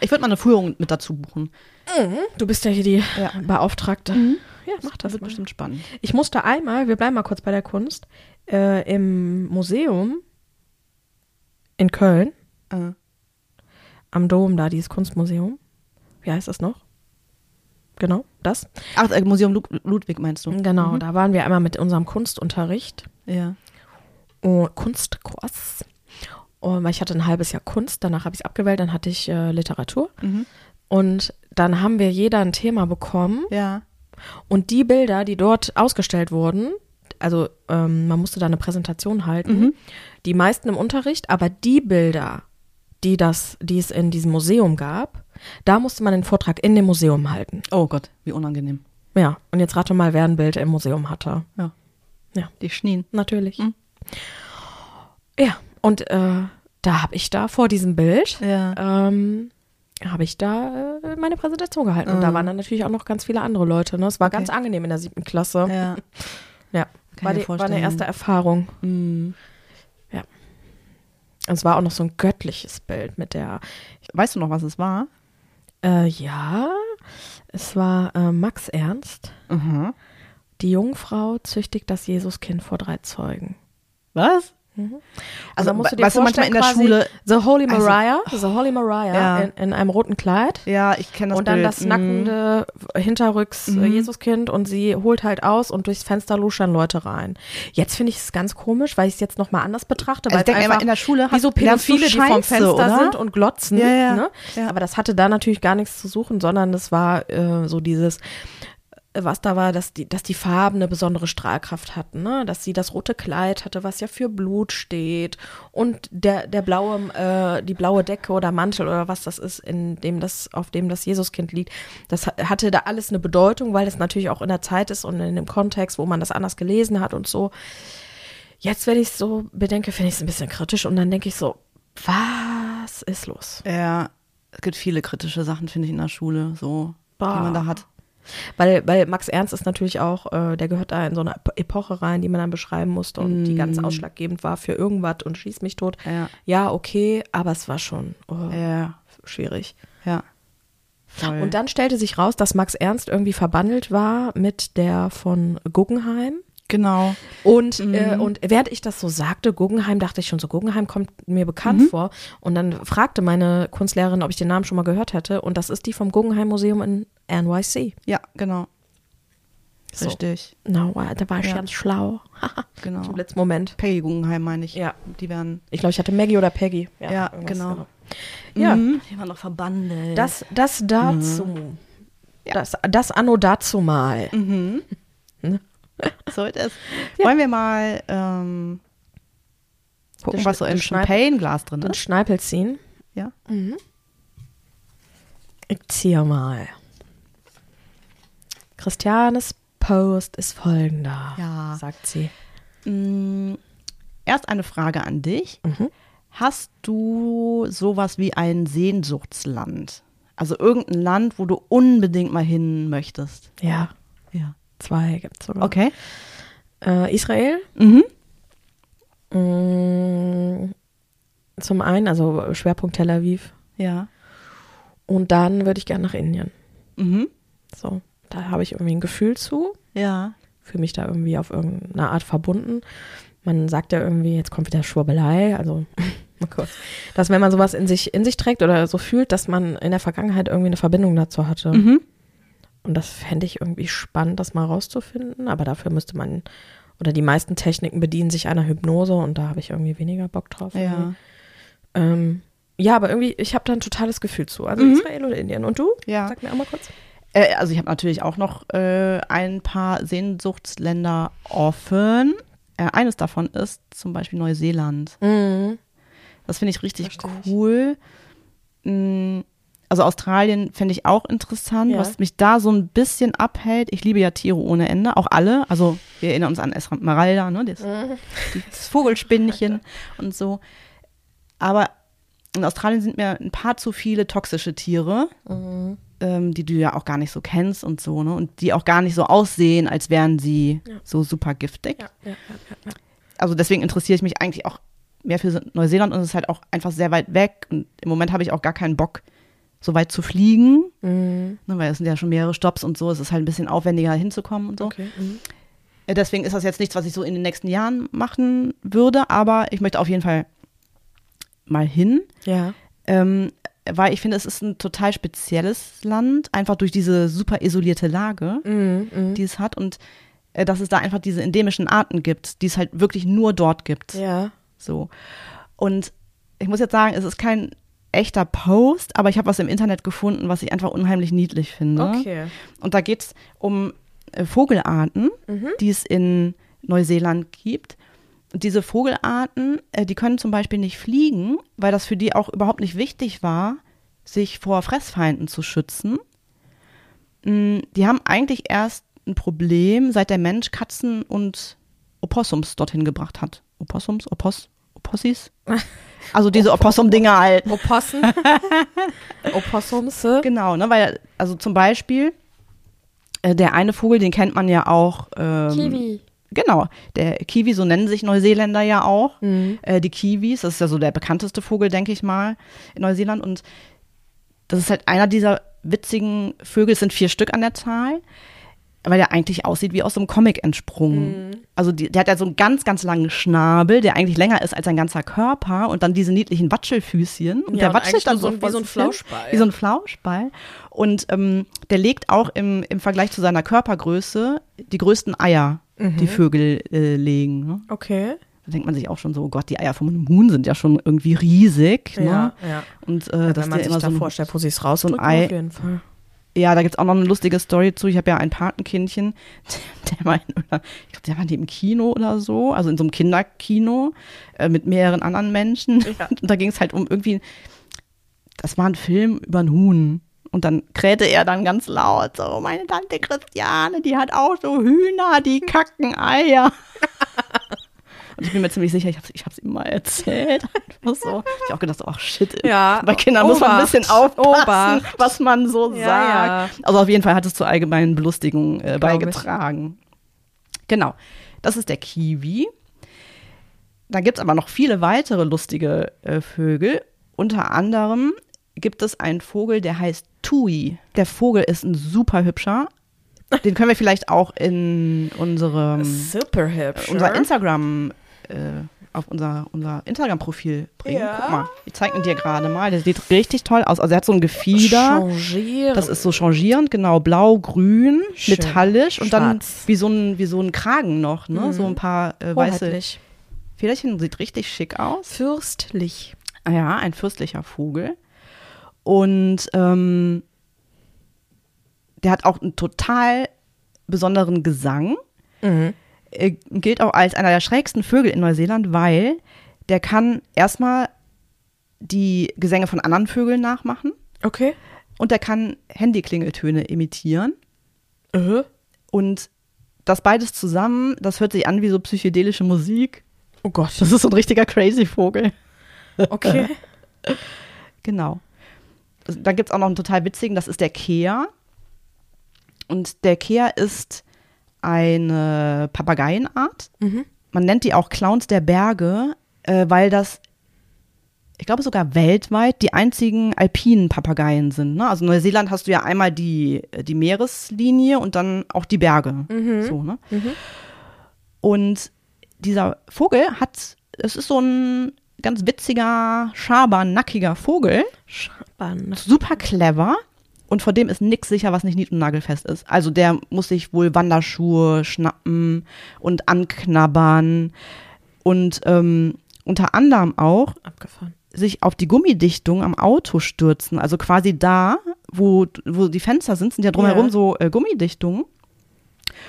Speaker 2: Ich würde mal eine Führung mit dazu buchen.
Speaker 1: Du bist ja hier die
Speaker 2: Ja.
Speaker 1: Beauftragte. Ja, mach
Speaker 2: Das
Speaker 1: das
Speaker 2: wird
Speaker 1: mal.
Speaker 2: bestimmt spannend.
Speaker 1: Ich musste einmal, wir bleiben mal kurz bei der Kunst, äh, im Museum in Köln,
Speaker 2: Äh,
Speaker 1: am Dom da, dieses Kunstmuseum. Wie heißt das noch? Genau, das.
Speaker 2: ach, äh, Museum Lud Ludwig meinst du?
Speaker 1: Genau, da waren wir einmal mit unserem Kunstunterricht.
Speaker 2: Ja.
Speaker 1: Oh, Kunstkurs. Und weil ich hatte ein halbes Jahr Kunst, danach habe ich es abgewählt, dann hatte ich äh, Literatur.
Speaker 2: Mhm.
Speaker 1: Und dann haben wir jeder ein Thema bekommen.
Speaker 2: Ja.
Speaker 1: Und die Bilder, die dort ausgestellt wurden, also ähm, man musste da eine Präsentation halten,
Speaker 2: Mhm.
Speaker 1: die meisten im Unterricht, aber die Bilder, die, das, die es in diesem Museum gab, da musste man den Vortrag in dem Museum halten.
Speaker 2: Oh Gott, wie unangenehm.
Speaker 1: Ja, und jetzt rate mal, wer ein Bild im Museum hatte.
Speaker 2: Ja.
Speaker 1: Ja.
Speaker 2: Die Schnien.
Speaker 1: Natürlich.
Speaker 2: Mhm.
Speaker 1: Ja, und äh, da habe ich da vor diesem Bild,
Speaker 2: Ja.
Speaker 1: ähm, habe ich da äh, meine Präsentation gehalten. Und da
Speaker 2: Mhm.
Speaker 1: waren dann natürlich auch noch ganz viele andere Leute. Ne? Es war ganz angenehm in der siebten Klasse.
Speaker 2: Ja.
Speaker 1: Ja, war, die, war eine erste Erfahrung.
Speaker 2: Mhm.
Speaker 1: Und es war auch noch so ein göttliches Bild mit der,
Speaker 2: Weißt du noch, was es war?
Speaker 1: Äh, ja, es war äh, Max Ernst.
Speaker 2: Mhm.
Speaker 1: Die Jungfrau züchtigt das Jesuskind vor drei Zeugen.
Speaker 2: Was?
Speaker 1: Also,
Speaker 2: Also,
Speaker 1: musst du dir
Speaker 2: weißt du, manchmal in der
Speaker 1: vorstellen,
Speaker 2: Schule.
Speaker 1: The Holy
Speaker 2: Also-
Speaker 1: Mariah, The Holy Mariah
Speaker 2: Ja.
Speaker 1: in, in einem roten Kleid.
Speaker 2: Ja, ich kenne das
Speaker 1: und dann
Speaker 2: Bild.
Speaker 1: das nackende hinterrücks äh,
Speaker 2: Mhm.
Speaker 1: Jesuskind und sie holt halt aus und durchs Fenster luschern Leute rein. Jetzt finde ich es ganz komisch, weil ich es jetzt nochmal anders betrachte,
Speaker 2: Also
Speaker 1: weil
Speaker 2: ich denke immer,
Speaker 1: einfach
Speaker 2: in der Schule
Speaker 1: wie so Pädophile, die vom Fenster
Speaker 2: oder?
Speaker 1: sind und glotzen.
Speaker 2: Ja, ja.
Speaker 1: Ne? Aber das hatte da natürlich gar nichts zu suchen, sondern es war äh, so dieses was da war, dass die, dass die Farben eine besondere Strahlkraft hatten, ne? dass sie das rote Kleid hatte, was ja für Blut steht und der, der blaue, äh, die blaue Decke oder Mantel oder was das ist, in dem das, auf dem das Jesuskind liegt, das ha- hatte da alles eine Bedeutung, weil es natürlich auch in der Zeit ist und in dem Kontext, wo man das anders gelesen hat und so. Jetzt, wenn ich es so bedenke, finde ich es ein bisschen kritisch und dann denke ich so, was ist los?
Speaker 2: Ja, es gibt viele kritische Sachen, finde ich, in der Schule, so,
Speaker 1: Boah.
Speaker 2: die man da hat.
Speaker 1: Weil, weil Max Ernst ist natürlich auch, äh, der gehört da in so eine Epo- Epoche rein, die man dann beschreiben musste und die ganz ausschlaggebend war für irgendwas und schieß mich tot.
Speaker 2: Ja.
Speaker 1: Ja, okay, aber es war schon oh,
Speaker 2: Ja,
Speaker 1: schwierig.
Speaker 2: ja. Voll.
Speaker 1: Und dann stellte sich raus, dass Max Ernst irgendwie verbandelt war mit der von Guggenheim.
Speaker 2: Genau.
Speaker 1: Und, äh, und während ich das so sagte, Guggenheim, dachte ich schon so, Guggenheim kommt mir bekannt vor. Und dann fragte meine Kunstlehrerin, ob ich den Namen schon mal gehört hätte. Und das ist die vom Guggenheim Museum in NYC.
Speaker 2: Ja, genau.
Speaker 1: So.
Speaker 2: Richtig.
Speaker 1: No, wow, da war ich
Speaker 2: Ja.
Speaker 1: ganz schlau.
Speaker 2: Genau.
Speaker 1: Im letzten Moment.
Speaker 2: Peggy Guggenheim meine ich.
Speaker 1: Ja.
Speaker 2: Die werden.
Speaker 1: Ich glaube, ich hatte Maggie oder Peggy.
Speaker 2: Ja,
Speaker 1: irgendwas,
Speaker 2: genau.
Speaker 1: Ja,
Speaker 2: Mhm. Die waren noch verbandelt.
Speaker 1: das, das dazu. Das, das anno dazu mal.
Speaker 2: Mhm.
Speaker 1: Ne?
Speaker 2: So ist es.
Speaker 1: Ja.
Speaker 2: Wollen wir mal ähm, gucken, was so im Champagne-Glas drin ist?
Speaker 1: Schneipel ziehen.
Speaker 2: Ja.
Speaker 1: Ich ziehe mal. Christianes Post ist folgender,
Speaker 2: Ja.
Speaker 1: sagt sie.
Speaker 2: Mm, Erst eine Frage an dich.
Speaker 1: Mhm.
Speaker 2: Hast du sowas wie ein Sehnsuchtsland? Also irgendein Land, wo du unbedingt mal hin möchtest?
Speaker 1: Ja. Zwei gibt es sogar.
Speaker 2: Okay.
Speaker 1: Äh, Israel.
Speaker 2: Mhm.
Speaker 1: Mm, zum einen, also Schwerpunkt Tel Aviv.
Speaker 2: Ja.
Speaker 1: Und dann würde ich gerne nach Indien.
Speaker 2: Mhm.
Speaker 1: So, da habe ich irgendwie ein Gefühl zu,
Speaker 2: Ja.
Speaker 1: fühle mich da irgendwie auf irgendeine Art verbunden. Man sagt ja irgendwie, jetzt kommt wieder Schwurbelei, also mal kurz, dass wenn man sowas in sich, in sich trägt oder so fühlt, dass man in der Vergangenheit irgendwie eine Verbindung dazu hatte.
Speaker 2: Mhm.
Speaker 1: Und das fände ich irgendwie spannend, das mal rauszufinden. Aber dafür müsste man, oder die meisten Techniken bedienen sich einer Hypnose und da habe ich irgendwie weniger Bock drauf.
Speaker 2: Ja.
Speaker 1: Ähm, ja, aber irgendwie, ich habe da ein totales Gefühl zu. Also
Speaker 2: Mhm.
Speaker 1: Israel oder Indien. Und du?
Speaker 2: Ja.
Speaker 1: Sag mir auch mal kurz.
Speaker 2: Äh, also ich habe natürlich auch noch äh, ein paar Sehnsuchtsländer offen. Äh, eines davon ist zum Beispiel Neuseeland.
Speaker 1: Mhm.
Speaker 2: Das finde ich richtig
Speaker 1: Versteh ich.
Speaker 2: cool. Also Australien fände ich auch interessant,
Speaker 1: Ja.
Speaker 2: was mich da so ein bisschen abhält. Ich liebe ja Tiere ohne Ende, auch alle. Also wir erinnern uns an Esmeralda, ne? Das,
Speaker 1: Mhm.
Speaker 2: das Vogelspinnchen und so. Aber in Australien sind mir ein paar zu viele toxische Tiere,
Speaker 1: Mhm.
Speaker 2: ähm, die du ja auch gar nicht so kennst und so, ne? Und die auch gar nicht so aussehen, als wären sie
Speaker 1: Ja.
Speaker 2: so super giftig.
Speaker 1: Ja.
Speaker 2: Also deswegen interessiere ich mich eigentlich auch mehr für Neuseeland und es ist halt auch einfach sehr weit weg. Und im Moment habe ich auch gar keinen Bock, so weit zu fliegen,
Speaker 1: Mhm.
Speaker 2: ne? weil es sind ja schon mehrere Stops und so. Es ist halt ein bisschen aufwendiger hinzukommen und so.
Speaker 1: Okay. Mhm.
Speaker 2: Äh, Deswegen ist das jetzt nichts, was ich so in den nächsten Jahren machen würde, aber ich möchte auf jeden Fall mal hin.
Speaker 1: Ja.
Speaker 2: Ähm, weil ich finde, es ist ein total spezielles Land, einfach durch diese super isolierte Lage,
Speaker 1: Mhm. Mhm.
Speaker 2: die es hat und äh, dass es da einfach diese endemischen Arten gibt, die es halt wirklich nur dort gibt.
Speaker 1: Ja.
Speaker 2: So. Und ich muss jetzt sagen, es ist kein echter Post, aber ich habe was im Internet gefunden, was ich einfach unheimlich niedlich finde.
Speaker 1: Okay.
Speaker 2: Und da geht es um äh, Vogelarten,
Speaker 1: Mhm.
Speaker 2: die es in Neuseeland gibt. Und diese Vogelarten, äh, die können zum Beispiel nicht fliegen, weil das für die auch überhaupt nicht wichtig war, sich vor Fressfeinden zu schützen. Mm, Die haben eigentlich erst ein Problem, seit der Mensch Katzen und Opossums dorthin gebracht hat. Opossums? Oposs? Opossis? Also diese Opossum-Dinger halt.
Speaker 1: Opossen. Opossums.
Speaker 2: Genau, ne, weil, also zum Beispiel, äh, der eine Vogel, den kennt man ja auch. Ähm,
Speaker 1: Kiwi.
Speaker 2: Genau, der Kiwi, so nennen sich Neuseeländer ja auch.
Speaker 1: Mhm.
Speaker 2: Äh, die Kiwis, das ist ja so der bekannteste Vogel, denke ich mal, in Neuseeland. Und das ist halt einer dieser witzigen Vögel, es sind vier Stück an der Zahl, weil der eigentlich aussieht wie aus so einem Comic entsprungen.
Speaker 1: Mhm.
Speaker 2: Also die, der hat ja so einen ganz, ganz langen Schnabel, der eigentlich länger ist als sein ganzer Körper und dann diese niedlichen Watschelfüßchen. Und
Speaker 1: Ja,
Speaker 2: der
Speaker 1: und
Speaker 2: watschelt dann
Speaker 1: so wie so ein
Speaker 2: hin.
Speaker 1: Flauschball.
Speaker 2: Wie so ein Flauschball. Und ähm, der legt auch im, im Vergleich zu seiner Körpergröße die größten Eier,
Speaker 1: Mhm.
Speaker 2: die Vögel äh, legen. Ne?
Speaker 1: Okay.
Speaker 2: Da denkt man sich auch schon so, oh Gott, die Eier vom Huhn sind ja schon irgendwie riesig. Ne?
Speaker 1: Ja, ja.
Speaker 2: Und äh, dass
Speaker 1: Wenn man sich
Speaker 2: immer
Speaker 1: da
Speaker 2: so ein,
Speaker 1: vorstellt, wo sie es
Speaker 2: so ein
Speaker 1: rausdrücken,
Speaker 2: Ei-
Speaker 1: auf jeden Fall.
Speaker 2: Ja, da gibt's auch noch eine lustige Story zu. Ich habe ja ein Patenkindchen, der war, in, ich glaube, der war dem Kino oder so, also in so einem Kinderkino äh, mit mehreren anderen Menschen.
Speaker 1: Ja.
Speaker 2: Und da ging es halt um irgendwie, das war ein Film über ein Huhn. Und dann krähte er dann ganz laut, so, meine Tante Christiane, die hat auch so Hühner, die kacken Eier. Und ich bin mir ziemlich sicher, ich habe ich hab's ihm mal erzählt. Einfach so. Ich hab auch gedacht, ach shit.
Speaker 1: Ja,
Speaker 2: Bei Kindern muss man ein
Speaker 1: Obacht,
Speaker 2: bisschen aufpassen,
Speaker 1: Obacht.
Speaker 2: was man so
Speaker 1: Ja,
Speaker 2: sagt. Also auf jeden Fall hat es zur allgemeinen Belustigung äh, beigetragen. Genau. Das ist der Kiwi. Da gibt es aber noch viele weitere lustige äh, Vögel. Unter anderem gibt es einen Vogel, der heißt Tui. Der Vogel ist ein super hübscher. Den können wir vielleicht auch in unserem
Speaker 1: Super hübsch.
Speaker 2: unser Instagram äh, auf unser, unser Instagram-Profil bringen.
Speaker 1: Ja.
Speaker 2: Guck mal, ich zeige ihn dir gerade mal. Der sieht richtig toll aus. Also er hat so ein Gefieder.
Speaker 1: Changieren.
Speaker 2: Das ist so changierend, genau, blau, grün,
Speaker 1: Schön.
Speaker 2: metallisch und dann
Speaker 1: Schwarz.
Speaker 2: wie so ein, wie so ein Kragen noch, ne?
Speaker 1: Mhm.
Speaker 2: So ein paar äh, weiße. Federchen. Sieht richtig schick aus.
Speaker 1: Fürstlich.
Speaker 2: Ah Ja, ein fürstlicher Vogel. Und ähm, der hat auch einen total besonderen Gesang.
Speaker 1: Mhm.
Speaker 2: Äh, gilt auch als einer der schrägsten Vögel in Neuseeland, weil der kann erstmal die Gesänge von anderen Vögeln nachmachen
Speaker 1: Okay.
Speaker 2: und der kann Handyklingeltöne imitieren.
Speaker 1: Äh.
Speaker 2: Und das beides zusammen, das hört sich an wie so psychedelische Musik.
Speaker 1: Oh Gott.
Speaker 2: Das ist so ein richtiger crazy Vogel.
Speaker 1: Okay.
Speaker 2: Genau. Das- Da gibt es auch noch einen total witzigen, das ist der Kea. Und der Kea ist eine Papageienart.
Speaker 1: Mhm.
Speaker 2: Man nennt die auch Clowns der Berge, äh, weil das ich glaube sogar weltweit, die einzigen alpinen Papageien sind. Ne? Also in Neuseeland hast du ja einmal die, die Meereslinie und dann auch die Berge. So, ne? Und dieser Vogel hat, es ist so ein ganz witziger, schaber, nackiger Vogel.
Speaker 1: Spannend.
Speaker 2: Super clever. Und vor dem ist nix sicher, was nicht nied- und nagelfest ist. Also der muss sich wohl Wanderschuhe schnappen und anknabbern. Und ähm, unter anderem auch
Speaker 1: Abgefahren.
Speaker 2: sich auf die Gummidichtung am Auto stürzen. Also quasi da, wo, wo die Fenster sind, sind ja drumherum
Speaker 1: Ja.
Speaker 2: so äh, Gummidichtungen.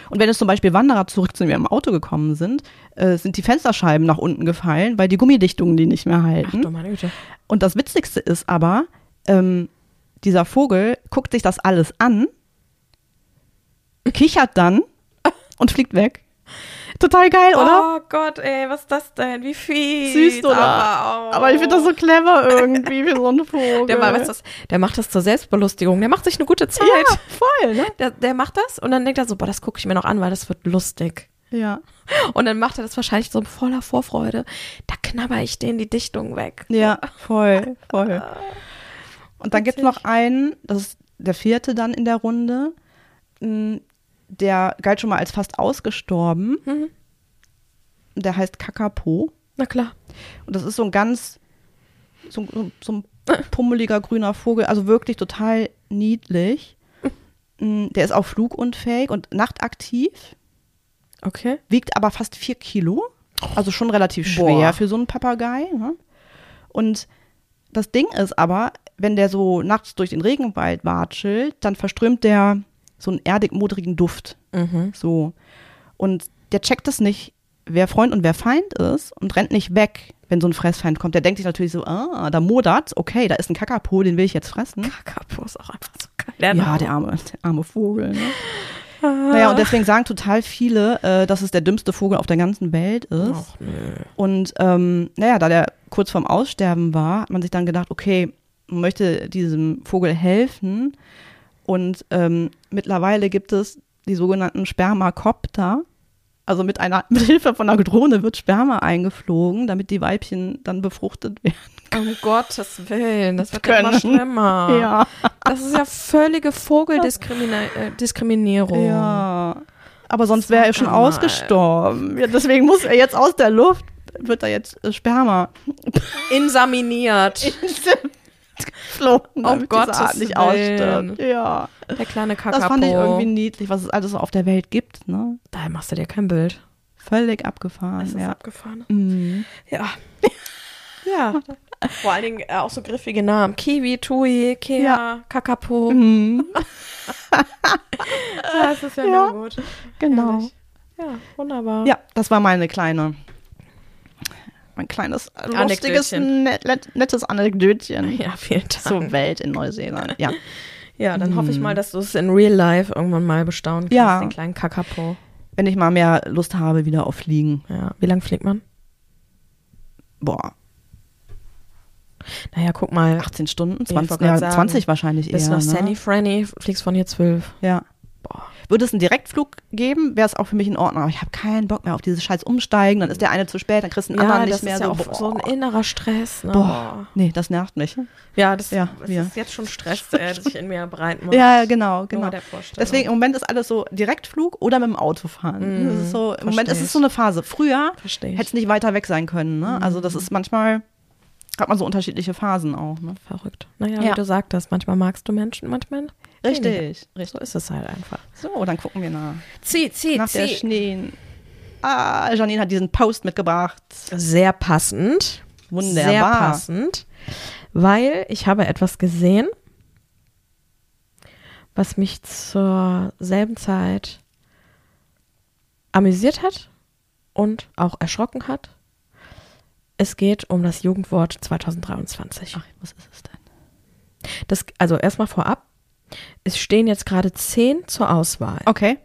Speaker 2: Und wenn jetzt zum Beispiel Wanderer zurück zu mir im Auto gekommen sind, äh, sind die Fensterscheiben nach unten gefallen, weil die Gummidichtungen die nicht mehr
Speaker 1: Ach
Speaker 2: halten.
Speaker 1: du meine Güte.
Speaker 2: Und das Witzigste ist aber, ähm, dieser Vogel guckt sich das alles an, kichert dann und fliegt weg. Total geil, oder?
Speaker 1: Oh Gott, ey, was ist das denn? Wie fies.
Speaker 2: Süß, oder?
Speaker 1: Aber, auch.
Speaker 2: Aber ich finde das so clever irgendwie für so einen Vogel.
Speaker 1: Der, ma- weißt du was, der macht das zur Selbstbelustigung. Der macht sich eine gute Zeit.
Speaker 2: ja, voll, ne?
Speaker 1: Der, der macht das und dann denkt er so, boah, das gucke ich mir noch an, weil das wird lustig.
Speaker 2: Ja.
Speaker 1: Und dann macht er das wahrscheinlich so voller Vorfreude. Da knabber ich den die Dichtung weg.
Speaker 2: Ja, voll, voll. Und dann gibt es noch einen, das ist der vierte dann in der Runde, m, der galt schon mal als fast ausgestorben.
Speaker 1: Mhm.
Speaker 2: Der heißt Kakapo.
Speaker 1: Na klar.
Speaker 2: Und das ist so ein ganz, so, so, so ein pummeliger grüner Vogel, also wirklich total niedlich. Mm, Der ist auch flugunfähig und nachtaktiv,
Speaker 1: Okay.
Speaker 2: wiegt aber fast vier Kilo. Also schon relativ schwer
Speaker 1: Boah.
Speaker 2: für so einen Papagei. Ne? Und das Ding ist aber, wenn der so nachts durch den Regenwald watschelt, dann verströmt der so einen erdig-modrigen Duft.
Speaker 1: Mhm.
Speaker 2: So. Und der checkt das nicht, wer Freund und wer Feind ist und rennt nicht weg, wenn so ein Fressfeind kommt. Der denkt sich natürlich so, ah, da modert, okay, da ist ein Kakapo, den will ich jetzt fressen.
Speaker 1: Kakapo ist auch einfach so geil.
Speaker 2: ja, der arme, der arme Vogel. Ne? Naja, und deswegen sagen total viele, äh, dass es der dümmste Vogel auf der ganzen Welt ist.
Speaker 1: Ach, nö.
Speaker 2: Und ähm, naja, da der kurz vorm Aussterben war, hat man sich dann gedacht, okay, möchte diesem Vogel helfen. Und ähm, mittlerweile gibt es die sogenannten Spermakopter. Also mit einer mit Hilfe von einer Drohne wird Sperma eingeflogen, damit die Weibchen dann befruchtet werden.
Speaker 1: Um Gottes Willen, das wird ja immer
Speaker 2: Können.
Speaker 1: schlimmer.
Speaker 2: Ja.
Speaker 1: Das ist ja völlige Vogeldiskriminierung.
Speaker 2: Ja. Aber sonst wäre er schon
Speaker 1: mal.
Speaker 2: ausgestorben. Ja, deswegen muss er jetzt aus der Luft, wird da jetzt äh, Sperma
Speaker 1: Insaminiert.
Speaker 2: geflogen,
Speaker 1: Um
Speaker 2: damit
Speaker 1: Gottes
Speaker 2: diese Art nicht ausstirbt. Ja.
Speaker 1: Der kleine Kakapo.
Speaker 2: Das fand ich irgendwie niedlich, was es alles so auf der Welt gibt, ne?
Speaker 1: Daher machst du dir kein Bild.
Speaker 2: Völlig abgefahren.
Speaker 1: Das ist
Speaker 2: ja.
Speaker 1: abgefahren.
Speaker 2: Mhm.
Speaker 1: Ja. ja. Vor allen Dingen äh, auch so griffige Namen. Kiwi, Tui, Kea,
Speaker 2: Ja.
Speaker 1: Kakapo.
Speaker 2: Mhm.
Speaker 1: Das ist ja,
Speaker 2: Ja.
Speaker 1: nur gut.
Speaker 2: Genau.
Speaker 1: Herrlich. Ja, wunderbar.
Speaker 2: Ja, das war meine kleine, mein kleines, äh, lustiges, net, net, nettes Anekdötchen
Speaker 1: Ja, vielen Dank.
Speaker 2: zur Welt in Neuseeland. Ja.
Speaker 1: Ja, dann hoffe ich mal, dass du es in real life irgendwann mal bestaunen kannst,
Speaker 2: Ja.
Speaker 1: den kleinen Kakapo.
Speaker 2: Wenn ich mal mehr Lust habe, wieder auf Fliegen.
Speaker 1: Ja, wie lang fliegt man?
Speaker 2: Boah,
Speaker 1: Naja, guck mal,
Speaker 2: 18 Stunden,
Speaker 1: ich
Speaker 2: 20,
Speaker 1: wollte grad
Speaker 2: ja,
Speaker 1: sagen,
Speaker 2: 20 wahrscheinlich eher.
Speaker 1: nach
Speaker 2: ne?
Speaker 1: Sandy Franny fliegst von hier zwölf.
Speaker 2: Ja.
Speaker 1: Boah.
Speaker 2: Würde es einen Direktflug geben, wäre es auch für mich in Ordnung. Aber ich habe keinen Bock mehr auf dieses scheiß Umsteigen. Dann ist der eine zu spät, dann kriegst du einen
Speaker 1: Ja,
Speaker 2: anderen
Speaker 1: das
Speaker 2: nicht mehr.
Speaker 1: ist ja
Speaker 2: so,
Speaker 1: auch so ein
Speaker 2: boah.
Speaker 1: innerer Stress. Ne?
Speaker 2: Boah. Nee, das nervt mich.
Speaker 1: Ja, das,
Speaker 2: Ja,
Speaker 1: das ist jetzt schon Stress, das sich in mir breit macht.
Speaker 2: Ja, genau, genau.
Speaker 1: der.
Speaker 2: Deswegen im Moment ist alles so Direktflug oder mit dem Auto fahren.
Speaker 1: Mhm,
Speaker 2: das ist so, Im Moment ist es so eine Phase. Früher hätte es nicht weiter weg sein können. Ne? Also das ist manchmal, hat man so unterschiedliche Phasen auch. Ne?
Speaker 1: Verrückt. Naja,
Speaker 2: Ja.
Speaker 1: wie du sagtest, manchmal magst du Menschen, manchmal weniger.
Speaker 2: Richtig, richtig.
Speaker 1: So ist es halt einfach.
Speaker 2: So, dann gucken wir nach,
Speaker 1: Zieh, zieh,
Speaker 2: nach der Schnee. Ah, Janine hat diesen Post mitgebracht.
Speaker 1: Sehr passend.
Speaker 2: Wunderbar.
Speaker 1: Sehr passend. Weil ich habe etwas gesehen, was mich zur selben Zeit amüsiert hat und auch erschrocken hat. Es geht um das Jugendwort 2023.
Speaker 2: Ach, was ist es denn?
Speaker 1: Das, also erstmal vorab. Es stehen jetzt gerade zehn zur Auswahl.
Speaker 2: Okay.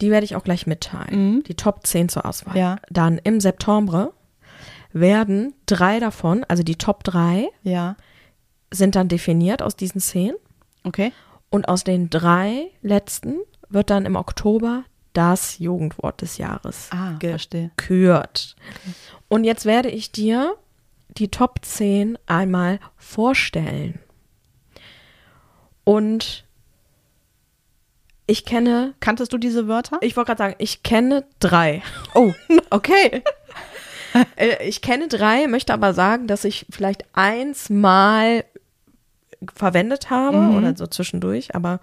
Speaker 1: Die werde ich auch gleich mitteilen.
Speaker 2: Mhm.
Speaker 1: Die Top 10 zur Auswahl.
Speaker 2: Ja.
Speaker 1: Dann im September werden drei davon, also die Top 3,
Speaker 2: Ja.
Speaker 1: sind dann definiert aus diesen zehn.
Speaker 2: Okay.
Speaker 1: Und aus den drei letzten wird dann im Oktober das Jugendwort des Jahres
Speaker 2: Ah,
Speaker 1: gekürt. Und jetzt werde ich dir die Top 10 einmal vorstellen. Und ich kenne,
Speaker 2: Kanntest du diese Wörter?
Speaker 1: ich wollte gerade sagen, ich kenne drei.
Speaker 2: Oh, okay.
Speaker 1: Äh, Ich kenne drei, möchte aber sagen, dass ich vielleicht eins mal verwendet habe
Speaker 2: Mhm.
Speaker 1: oder so zwischendurch, aber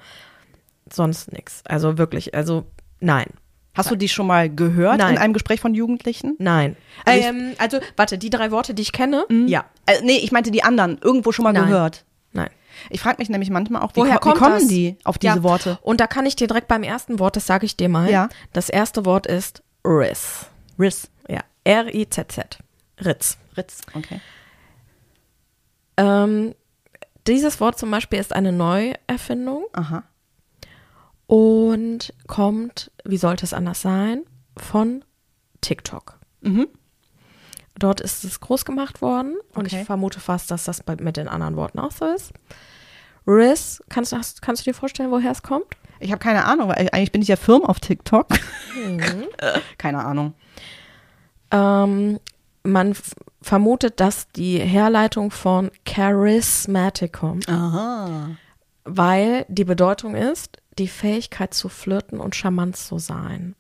Speaker 1: sonst nichts. Also wirklich, also nein.
Speaker 2: Hast du die schon mal gehört
Speaker 1: Nein.
Speaker 2: in einem Gespräch von Jugendlichen?
Speaker 1: Nein.
Speaker 2: Also ich-
Speaker 1: ähm, also, warte, die drei Worte, die ich kenne, ja.
Speaker 2: Äh, nee, ich meinte die anderen. Irgendwo schon mal
Speaker 1: Nein.
Speaker 2: gehört. Ich frage mich nämlich manchmal auch, wie,
Speaker 1: Woher
Speaker 2: ko- wie kommen
Speaker 1: das?
Speaker 2: die auf diese
Speaker 1: ja.
Speaker 2: Worte?
Speaker 1: Und da kann ich dir direkt beim ersten Wort, das sage ich dir mal.
Speaker 2: Ja.
Speaker 1: Das erste Wort ist Riz.
Speaker 2: Riz.
Speaker 1: Ja. R-I-Z-Z. Ritz.
Speaker 2: Ritz, okay.
Speaker 1: Ähm, dieses Wort zum Beispiel ist eine Neuerfindung
Speaker 2: Aha.
Speaker 1: und kommt, wie sollte es anders sein, von TikTok.
Speaker 2: Mhm.
Speaker 1: Dort ist es groß gemacht worden und
Speaker 2: Okay.
Speaker 1: ich vermute fast, dass das bei, mit den anderen Worten auch so ist. Riz, kannst, du- hast, kannst du dir vorstellen, woher es kommt?
Speaker 2: Ich habe keine Ahnung, weil eigentlich bin ich ja Firm auf TikTok.
Speaker 1: Mhm.
Speaker 2: keine Ahnung.
Speaker 1: Ähm, man vermutet, dass die Herleitung von charismatic kommt,
Speaker 2: Aha.
Speaker 1: weil die Bedeutung ist, die Fähigkeit zu flirten und charmant zu sein.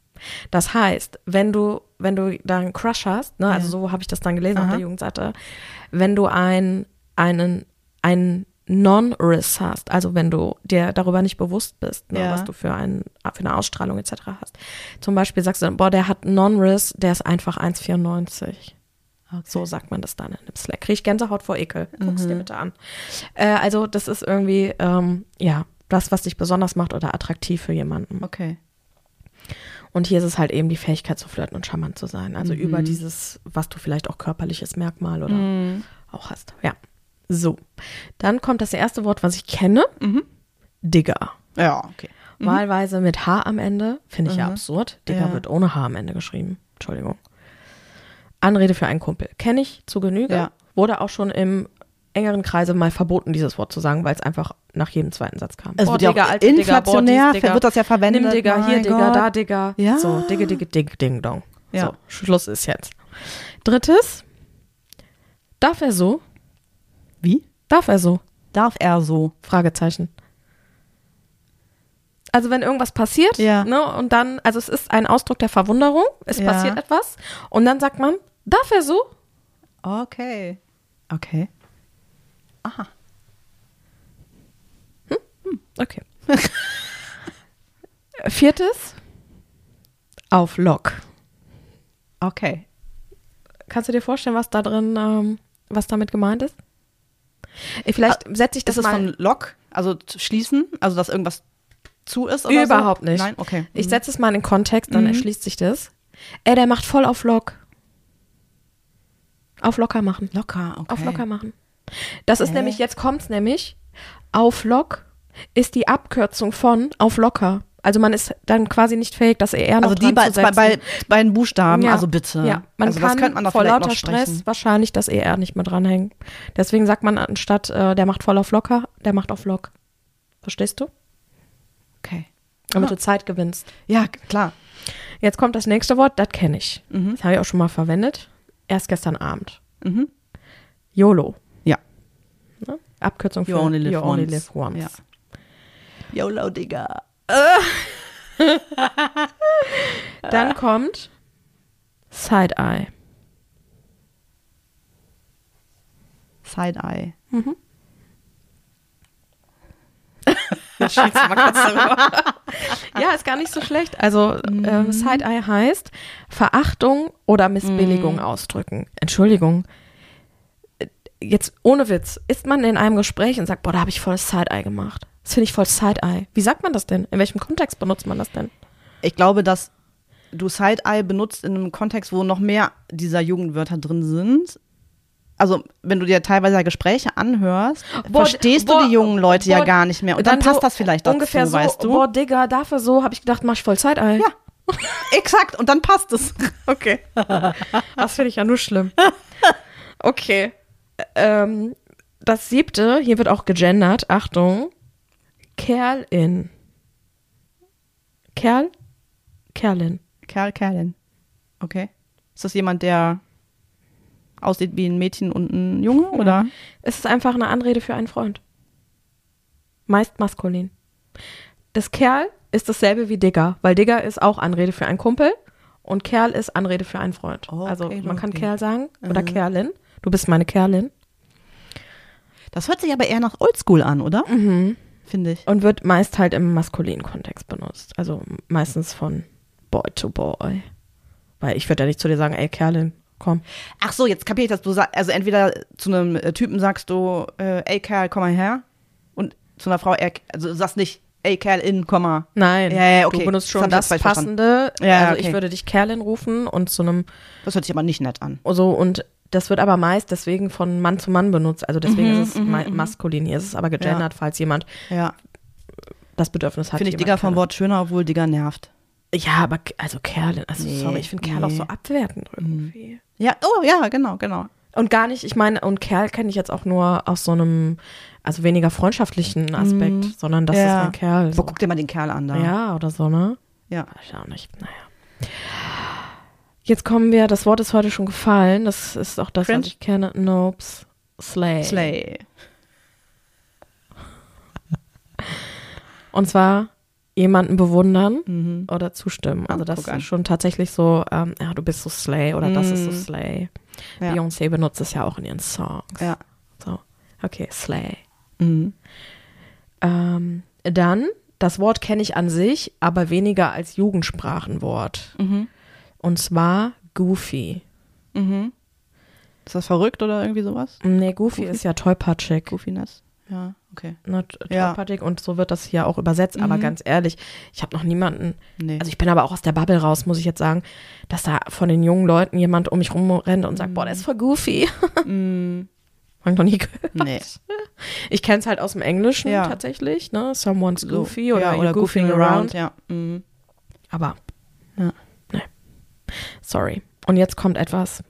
Speaker 1: Das heißt, wenn du, wenn du da einen Crush hast, ne, also so habe ich das dann gelesen auf
Speaker 2: Aha.
Speaker 1: der Jugendseite, wenn du ein, einen, einen Non-Riss hast, also wenn du dir darüber nicht bewusst bist, ne,
Speaker 2: Ja.
Speaker 1: was du für, ein, für eine Ausstrahlung etc. hast. Zum Beispiel sagst du, boah, der hat Non-Riss, der ist einfach 1,94. So sagt man das dann in dem Slack. Krieg ich Gänsehaut vor Ekel. Guck's dir bitte an. Äh, also das ist irgendwie, ähm, ja, das, was dich besonders macht oder attraktiv für jemanden.
Speaker 2: Okay.
Speaker 1: Und hier ist es halt eben die Fähigkeit zu flirten und charmant zu sein. Also über dieses, was du vielleicht auch körperliches Merkmal oder auch hast. Ja. So. Dann kommt das erste Wort, was ich kenne. Digger.
Speaker 2: Ja, okay.
Speaker 1: Wahlweise mit H am Ende. Finde ich ja absurd. Digger
Speaker 2: Ja.
Speaker 1: wird ohne H am Ende geschrieben. Entschuldigung. Anrede für einen Kumpel. Kenne ich zu Genüge.
Speaker 2: Ja.
Speaker 1: Wurde auch schon im engeren Kreise mal verboten, dieses Wort zu sagen, weil es einfach nach jedem zweiten Satz kam.
Speaker 2: Es
Speaker 1: Boah,
Speaker 2: wird ja auch
Speaker 1: Digga, alter Digga, boah,
Speaker 2: inflationär,
Speaker 1: dies, Digga.
Speaker 2: wird das ja verwendet.
Speaker 1: Nimm Digga, hier Digga,
Speaker 2: Gott.
Speaker 1: da Digga.
Speaker 2: Ja.
Speaker 1: So, Digga, Digga, Dig, Ding, Dong.
Speaker 2: Ja.
Speaker 1: So, Schluss ist jetzt. Drittes. Darf er so?
Speaker 2: Wie?
Speaker 1: Darf er so?
Speaker 2: Darf er so?
Speaker 1: Fragezeichen. Also wenn irgendwas passiert,
Speaker 2: Ja.
Speaker 1: ne, und dann, also es ist ein Ausdruck der Verwunderung, es
Speaker 2: Ja.
Speaker 1: passiert etwas, und dann sagt man, darf er so?
Speaker 2: Okay. Okay. Aha.
Speaker 1: Okay. Viertes, auf Lock.
Speaker 2: Okay.
Speaker 1: Kannst du dir vorstellen, was da drin, ähm, was damit gemeint ist? Äh, Vielleicht setze ich das
Speaker 2: Das ist
Speaker 1: mal.
Speaker 2: von Lock, also zu schließen, also dass irgendwas zu ist oder
Speaker 1: Überhaupt
Speaker 2: so?
Speaker 1: nicht.
Speaker 2: Nein, okay.
Speaker 1: Ich setze es mal in den Kontext, dann
Speaker 2: Mhm.
Speaker 1: erschließt sich das. Ey, der macht voll auf Lock. Auf locker machen.
Speaker 2: locker, okay.
Speaker 1: Auf locker machen. Das ist
Speaker 2: Hä?
Speaker 1: nämlich, jetzt kommt's nämlich, auf Lock ist die Abkürzung von auf locker. Also man ist dann quasi nicht fähig, das ER noch
Speaker 2: Also die bei,
Speaker 1: zu
Speaker 2: bei,
Speaker 1: setzen.
Speaker 2: bei beiden Buchstaben,
Speaker 1: Ja.
Speaker 2: also bitte.
Speaker 1: Ja, man
Speaker 2: also
Speaker 1: kann
Speaker 2: man
Speaker 1: vor lauter Stress wahrscheinlich das ER nicht mehr dranhängen. Deswegen sagt man anstatt, äh, der macht voll auf locker, der macht auf Lock. Verstehst du?
Speaker 2: Okay.
Speaker 1: Damit
Speaker 2: Ah.
Speaker 1: du Zeit gewinnst.
Speaker 2: Ja, klar.
Speaker 1: Jetzt kommt das nächste Wort, das kenne ich.
Speaker 2: Mhm.
Speaker 1: Das habe ich auch schon mal verwendet. Erst gestern Abend.
Speaker 2: Mhm.
Speaker 1: YOLO.
Speaker 2: Ja.
Speaker 1: Ne? Abkürzung für
Speaker 2: You only live
Speaker 1: you only
Speaker 2: once.
Speaker 1: live once.
Speaker 2: Ja. YOLO, Digga.
Speaker 1: Dann kommt Side-Eye.
Speaker 2: Side-Eye.
Speaker 1: Ja, ist gar nicht so schlecht. Also ähm, Side-Eye heißt Verachtung oder Missbilligung ausdrücken. Entschuldigung. Äh, Jetzt ohne Witz, ist man in einem Gespräch und sagt, boah, da habe ich voll Side-Eye gemacht. Das finde ich voll Side-Eye. Wie sagt man das denn? In welchem Kontext benutzt man das denn?
Speaker 2: Ich glaube, dass du Side-Eye benutzt in einem Kontext, wo noch mehr dieser Jugendwörter drin sind. Also, wenn du dir teilweise Gespräche anhörst,
Speaker 1: Boah,
Speaker 2: verstehst
Speaker 1: boah,
Speaker 2: du die jungen Leute ja
Speaker 1: boah,
Speaker 2: gar nicht mehr. Und dann, passt das vielleicht dazu,
Speaker 1: ungefähr so,
Speaker 2: weißt du?
Speaker 1: Boah, Digga, dafür so, habe ich gedacht, mach ich voll Side-Eye.
Speaker 2: Ja. Exakt, und dann passt es.
Speaker 1: Okay. Das finde ich ja nur schlimm. Okay. Ähm, das siebte, hier wird auch gegendert, Achtung. Kerlin. Kerl? Kerlin.
Speaker 2: Kerl, Kerlin. Okay. Ist das jemand, der aussieht wie ein Mädchen und ein Junge, oder?
Speaker 1: Es ist einfach eine Anrede für einen Freund. Meist maskulin. Das Kerl ist dasselbe wie Digger, weil Digger ist auch Anrede für einen Kumpel und Kerl ist Anrede für einen Freund.
Speaker 2: Oh,
Speaker 1: also
Speaker 2: okay,
Speaker 1: man kann
Speaker 2: okay.
Speaker 1: Kerl sagen oder Kerlin. Du bist meine Kerlin.
Speaker 2: Das hört sich aber eher nach Oldschool an, oder?
Speaker 1: Mhm.
Speaker 2: Finde ich.
Speaker 1: Und wird meist halt im maskulinen Kontext benutzt. Also meistens von Boy to Boy. Weil ich würde ja nicht zu dir sagen, ey Kerlin, komm.
Speaker 2: Ach so, jetzt kapiere ich, dass du sagst, also entweder zu einem äh, Typen sagst du, äh, ey Kerl, komm mal her. Und zu einer Frau, ey, also du sagst nicht, ey Kerl, in, komm mal.
Speaker 1: Nein,
Speaker 2: Ja, ja, okay.
Speaker 1: du benutzt
Speaker 2: Das
Speaker 1: schon das
Speaker 2: verstanden.
Speaker 1: Passende.
Speaker 2: Ja,
Speaker 1: also
Speaker 2: okay.
Speaker 1: ich würde dich Kerlin rufen und zu einem
Speaker 2: Das hört sich aber nicht nett an.
Speaker 1: so und das wird aber meist deswegen von Mann zu Mann benutzt. Also deswegen
Speaker 2: Mhm,
Speaker 1: ist es ma maskulin. Hier ist es aber gegendert, falls jemand
Speaker 2: Ja.
Speaker 1: das Bedürfnis hat.
Speaker 2: Finde ich Digger vom Wort schöner, obwohl Digger nervt.
Speaker 1: Ja, aber also Kerlin, also
Speaker 2: Nee,
Speaker 1: sorry, ich finde Kerl auch
Speaker 2: nee.
Speaker 1: so abwertend irgendwie.
Speaker 2: Ja, oh ja, genau, genau.
Speaker 1: Und gar nicht, ich meine, und Kerl kenne ich jetzt auch nur aus so einem, also weniger freundschaftlichen Aspekt, sondern das
Speaker 2: Mhm. Ja.
Speaker 1: ist ein Kerl.
Speaker 2: Wo
Speaker 1: So.
Speaker 2: guck dir mal den Kerl an da.
Speaker 1: Ja, oder so, ne?
Speaker 2: Ja.
Speaker 1: Ich auch nicht. Naja. Jetzt kommen wir, das Wort ist heute schon gefallen. Das ist auch das,
Speaker 2: Cringe?
Speaker 1: was ich kenne. Nopes. Slay.
Speaker 2: Slay.
Speaker 1: Und zwar jemanden bewundern
Speaker 2: Mhm.
Speaker 1: oder zustimmen. Also das ist schon tatsächlich so, ähm, ja, du bist so Slay oder das ist so
Speaker 2: Mhm.
Speaker 1: Slay.
Speaker 2: Ja.
Speaker 1: Beyoncé benutzt es ja auch in ihren Songs.
Speaker 2: Ja.
Speaker 1: So, okay, Slay.
Speaker 2: Mhm.
Speaker 1: Ähm, dann, das Wort kenne ich an sich, aber weniger als Jugendsprachenwort.
Speaker 2: Mhm.
Speaker 1: Und zwar Goofy.
Speaker 2: Mhm. Ist das verrückt oder irgendwie sowas?
Speaker 1: Nee, Goofy,
Speaker 2: Goofy?
Speaker 1: ist ja tollpatschig.
Speaker 2: Goofiness? Ja, okay.
Speaker 1: Ne, t-
Speaker 2: Ja.
Speaker 1: tollpatschig und so wird das hier auch übersetzt. Aber
Speaker 2: Mhm.
Speaker 1: ganz ehrlich, ich habe noch niemanden,
Speaker 2: Nee.
Speaker 1: also ich bin aber auch aus der Bubble raus, muss ich jetzt sagen, dass da von den jungen Leuten jemand um mich rumrennt und sagt, boah, der ist voll Goofy.
Speaker 2: Mhm.
Speaker 1: Hab ich noch nie gehört.
Speaker 2: Nee.
Speaker 1: Ich kenne es halt aus dem Englischen
Speaker 2: Ja.
Speaker 1: tatsächlich, ne? Someone's
Speaker 2: So,
Speaker 1: goofy oder,
Speaker 2: ja, oder
Speaker 1: goofing
Speaker 2: goofing
Speaker 1: around.
Speaker 2: around, ja. Mhm.
Speaker 1: Aber,
Speaker 2: Ja.
Speaker 1: Sorry. Und jetzt kommt etwas,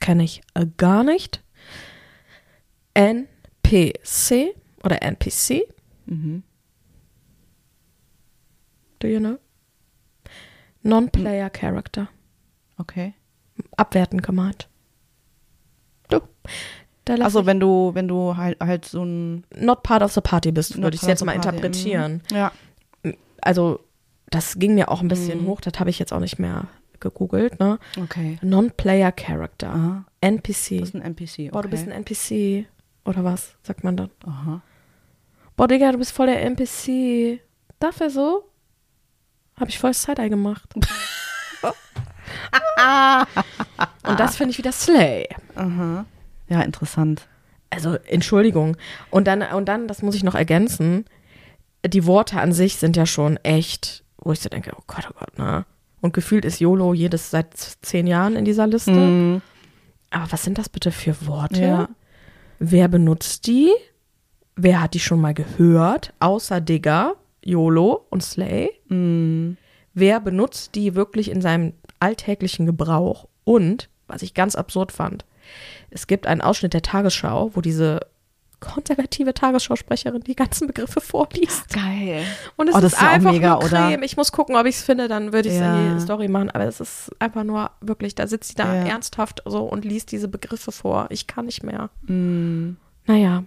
Speaker 1: kenne ich äh, gar nicht. NPC oder NPC,
Speaker 2: Mhm.
Speaker 1: do you know? Non-Player Character.
Speaker 2: Okay.
Speaker 1: Abwertend gemeint. Du.
Speaker 2: Also wenn du, wenn du halt, halt so ein
Speaker 1: not part of the party bist, würde ich es jetzt mal
Speaker 2: party,
Speaker 1: interpretieren.
Speaker 2: Mhm. Ja.
Speaker 1: Also, das ging mir auch ein bisschen
Speaker 2: Mhm.
Speaker 1: hoch, das habe ich jetzt auch nicht mehr gegoogelt, ne?
Speaker 2: Okay.
Speaker 1: Non-Player Character.
Speaker 2: Aha.
Speaker 1: NPC.
Speaker 2: Das ist ein NPC. Okay.
Speaker 1: Boah, du bist ein NPC. Oder was, sagt man dann?
Speaker 2: Aha.
Speaker 1: Boah, Digga, du bist voll der NPC. Darf er so? Habe ich voll Side-Eye gemacht. Und das finde ich wieder Slay.
Speaker 2: Aha. Ja, interessant.
Speaker 1: Also, Entschuldigung. Und dann, und dann, das muss ich noch ergänzen, die Worte an sich sind ja schon echt, wo ich so denke, oh Gott, oh Gott, ne? Und gefühlt ist YOLO jedes seit zehn Jahren in dieser Liste.
Speaker 2: Mhm.
Speaker 1: Aber was sind das bitte für Worte?
Speaker 2: Ja.
Speaker 1: Wer benutzt die? Wer hat die schon mal gehört? Außer Digger, YOLO und Slay.
Speaker 2: Mhm.
Speaker 1: Wer benutzt die wirklich in seinem alltäglichen Gebrauch? Und, was ich ganz absurd fand, es gibt einen Ausschnitt der Tagesschau, wo diese konservative Tagesschausprecherin die ganzen Begriffe vorliest.
Speaker 2: Geil.
Speaker 1: Und es
Speaker 2: Oh, das
Speaker 1: ist
Speaker 2: ist ja
Speaker 1: einfach
Speaker 2: mega,
Speaker 1: nur
Speaker 2: oder?
Speaker 1: Creme. Ich muss gucken, ob ich es finde, dann würde ich es in
Speaker 2: Ja.
Speaker 1: die Story machen. Aber es ist einfach nur wirklich, da sitzt sie da
Speaker 2: Ja.
Speaker 1: ernsthaft so und liest diese Begriffe vor. Ich kann nicht mehr.
Speaker 2: Mhm.
Speaker 1: Naja,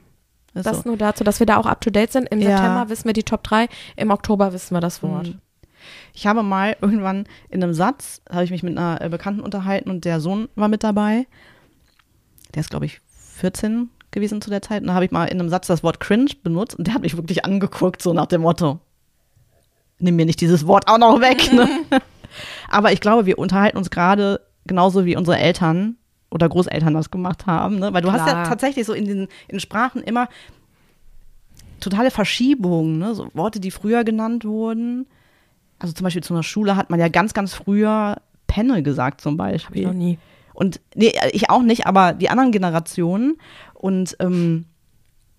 Speaker 2: Ist
Speaker 1: das
Speaker 2: so.
Speaker 1: nur dazu, dass wir da auch up to date sind. Im
Speaker 2: Ja.
Speaker 1: September wissen wir die Top 3, im Oktober wissen wir das Wort.
Speaker 2: Mhm. Ich habe mal irgendwann in einem Satz, habe ich mich mit einer äh, Bekannten unterhalten und der Sohn war mit dabei. Der ist, glaube ich, 14 gewesen zu der Zeit. Und da habe ich mal in einem Satz das Wort cringe benutzt und der hat mich wirklich angeguckt, so nach dem Motto, nimm mir nicht dieses Wort auch noch weg. Ne? Aber ich glaube, wir unterhalten uns gerade genauso wie unsere Eltern oder Großeltern das gemacht haben. Ne? Weil du hast ja
Speaker 1: Klar.
Speaker 2: tatsächlich so in den in Sprachen immer totale Verschiebungen, ne? so Worte, die früher genannt wurden. Also zum Beispiel zu einer Schule hat man ja ganz, ganz früher Penne gesagt zum
Speaker 1: Hab ich
Speaker 2: Beispiel.
Speaker 1: noch nie.
Speaker 2: Und nee, ich auch nicht, aber die anderen Generationen. Und ähm,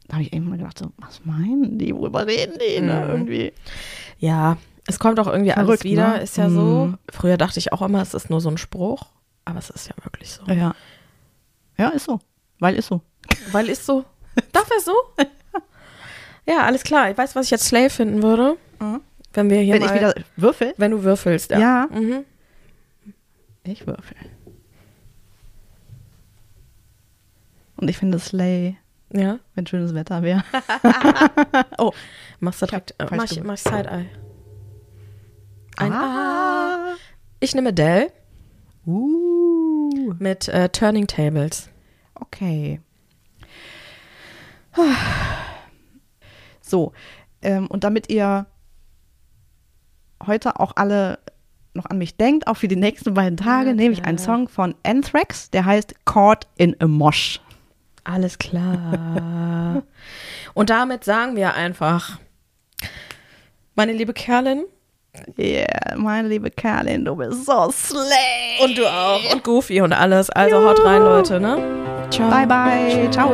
Speaker 2: da habe ich irgendwann gedacht, so, was meinen die, worüber reden die? Ne?
Speaker 1: Mhm.
Speaker 2: Irgendwie.
Speaker 1: Ja, es kommt auch irgendwie alles
Speaker 2: Verrückt,
Speaker 1: wieder,
Speaker 2: ne?
Speaker 1: ist ja so.
Speaker 2: Mhm.
Speaker 1: Früher dachte ich auch immer, es ist nur so ein Spruch, aber es ist ja wirklich so.
Speaker 2: Ja. Ja, ist so. Weil ist so.
Speaker 1: Weil ist so. Darf er so? ja, alles klar. Ich weiß, was ich jetzt Slay finden würde, wenn wir hier
Speaker 2: Wenn
Speaker 1: mal,
Speaker 2: ich wieder würfel,
Speaker 1: wenn du würfelst. Ja.
Speaker 2: Ja.
Speaker 1: Mhm.
Speaker 2: ich würfel. Und ich finde Slay,
Speaker 1: Ja?
Speaker 2: wenn schönes Wetter wäre.
Speaker 1: Oh, machst du direkt, äh, mach, ich, mach ich Side-Eye. Ein
Speaker 2: ah.
Speaker 1: Ich nehme Dell
Speaker 2: Uh.
Speaker 1: mit äh, Turning Tables.
Speaker 2: Okay. So, ähm, und damit ihr heute auch alle noch an mich denkt, auch für die nächsten beiden Tage,
Speaker 1: Ja,
Speaker 2: nehme ich einen Song von Anthrax, der heißt Caught in a Mosh.
Speaker 1: Alles klar. Und damit sagen wir einfach, meine liebe Kerlin
Speaker 2: Yeah, meine liebe Kerlin, du bist so slay.
Speaker 1: und du auch und Goofy und alles. Also haut rein, Leute, ne? Ciao.
Speaker 2: Bye, bye. Ciao.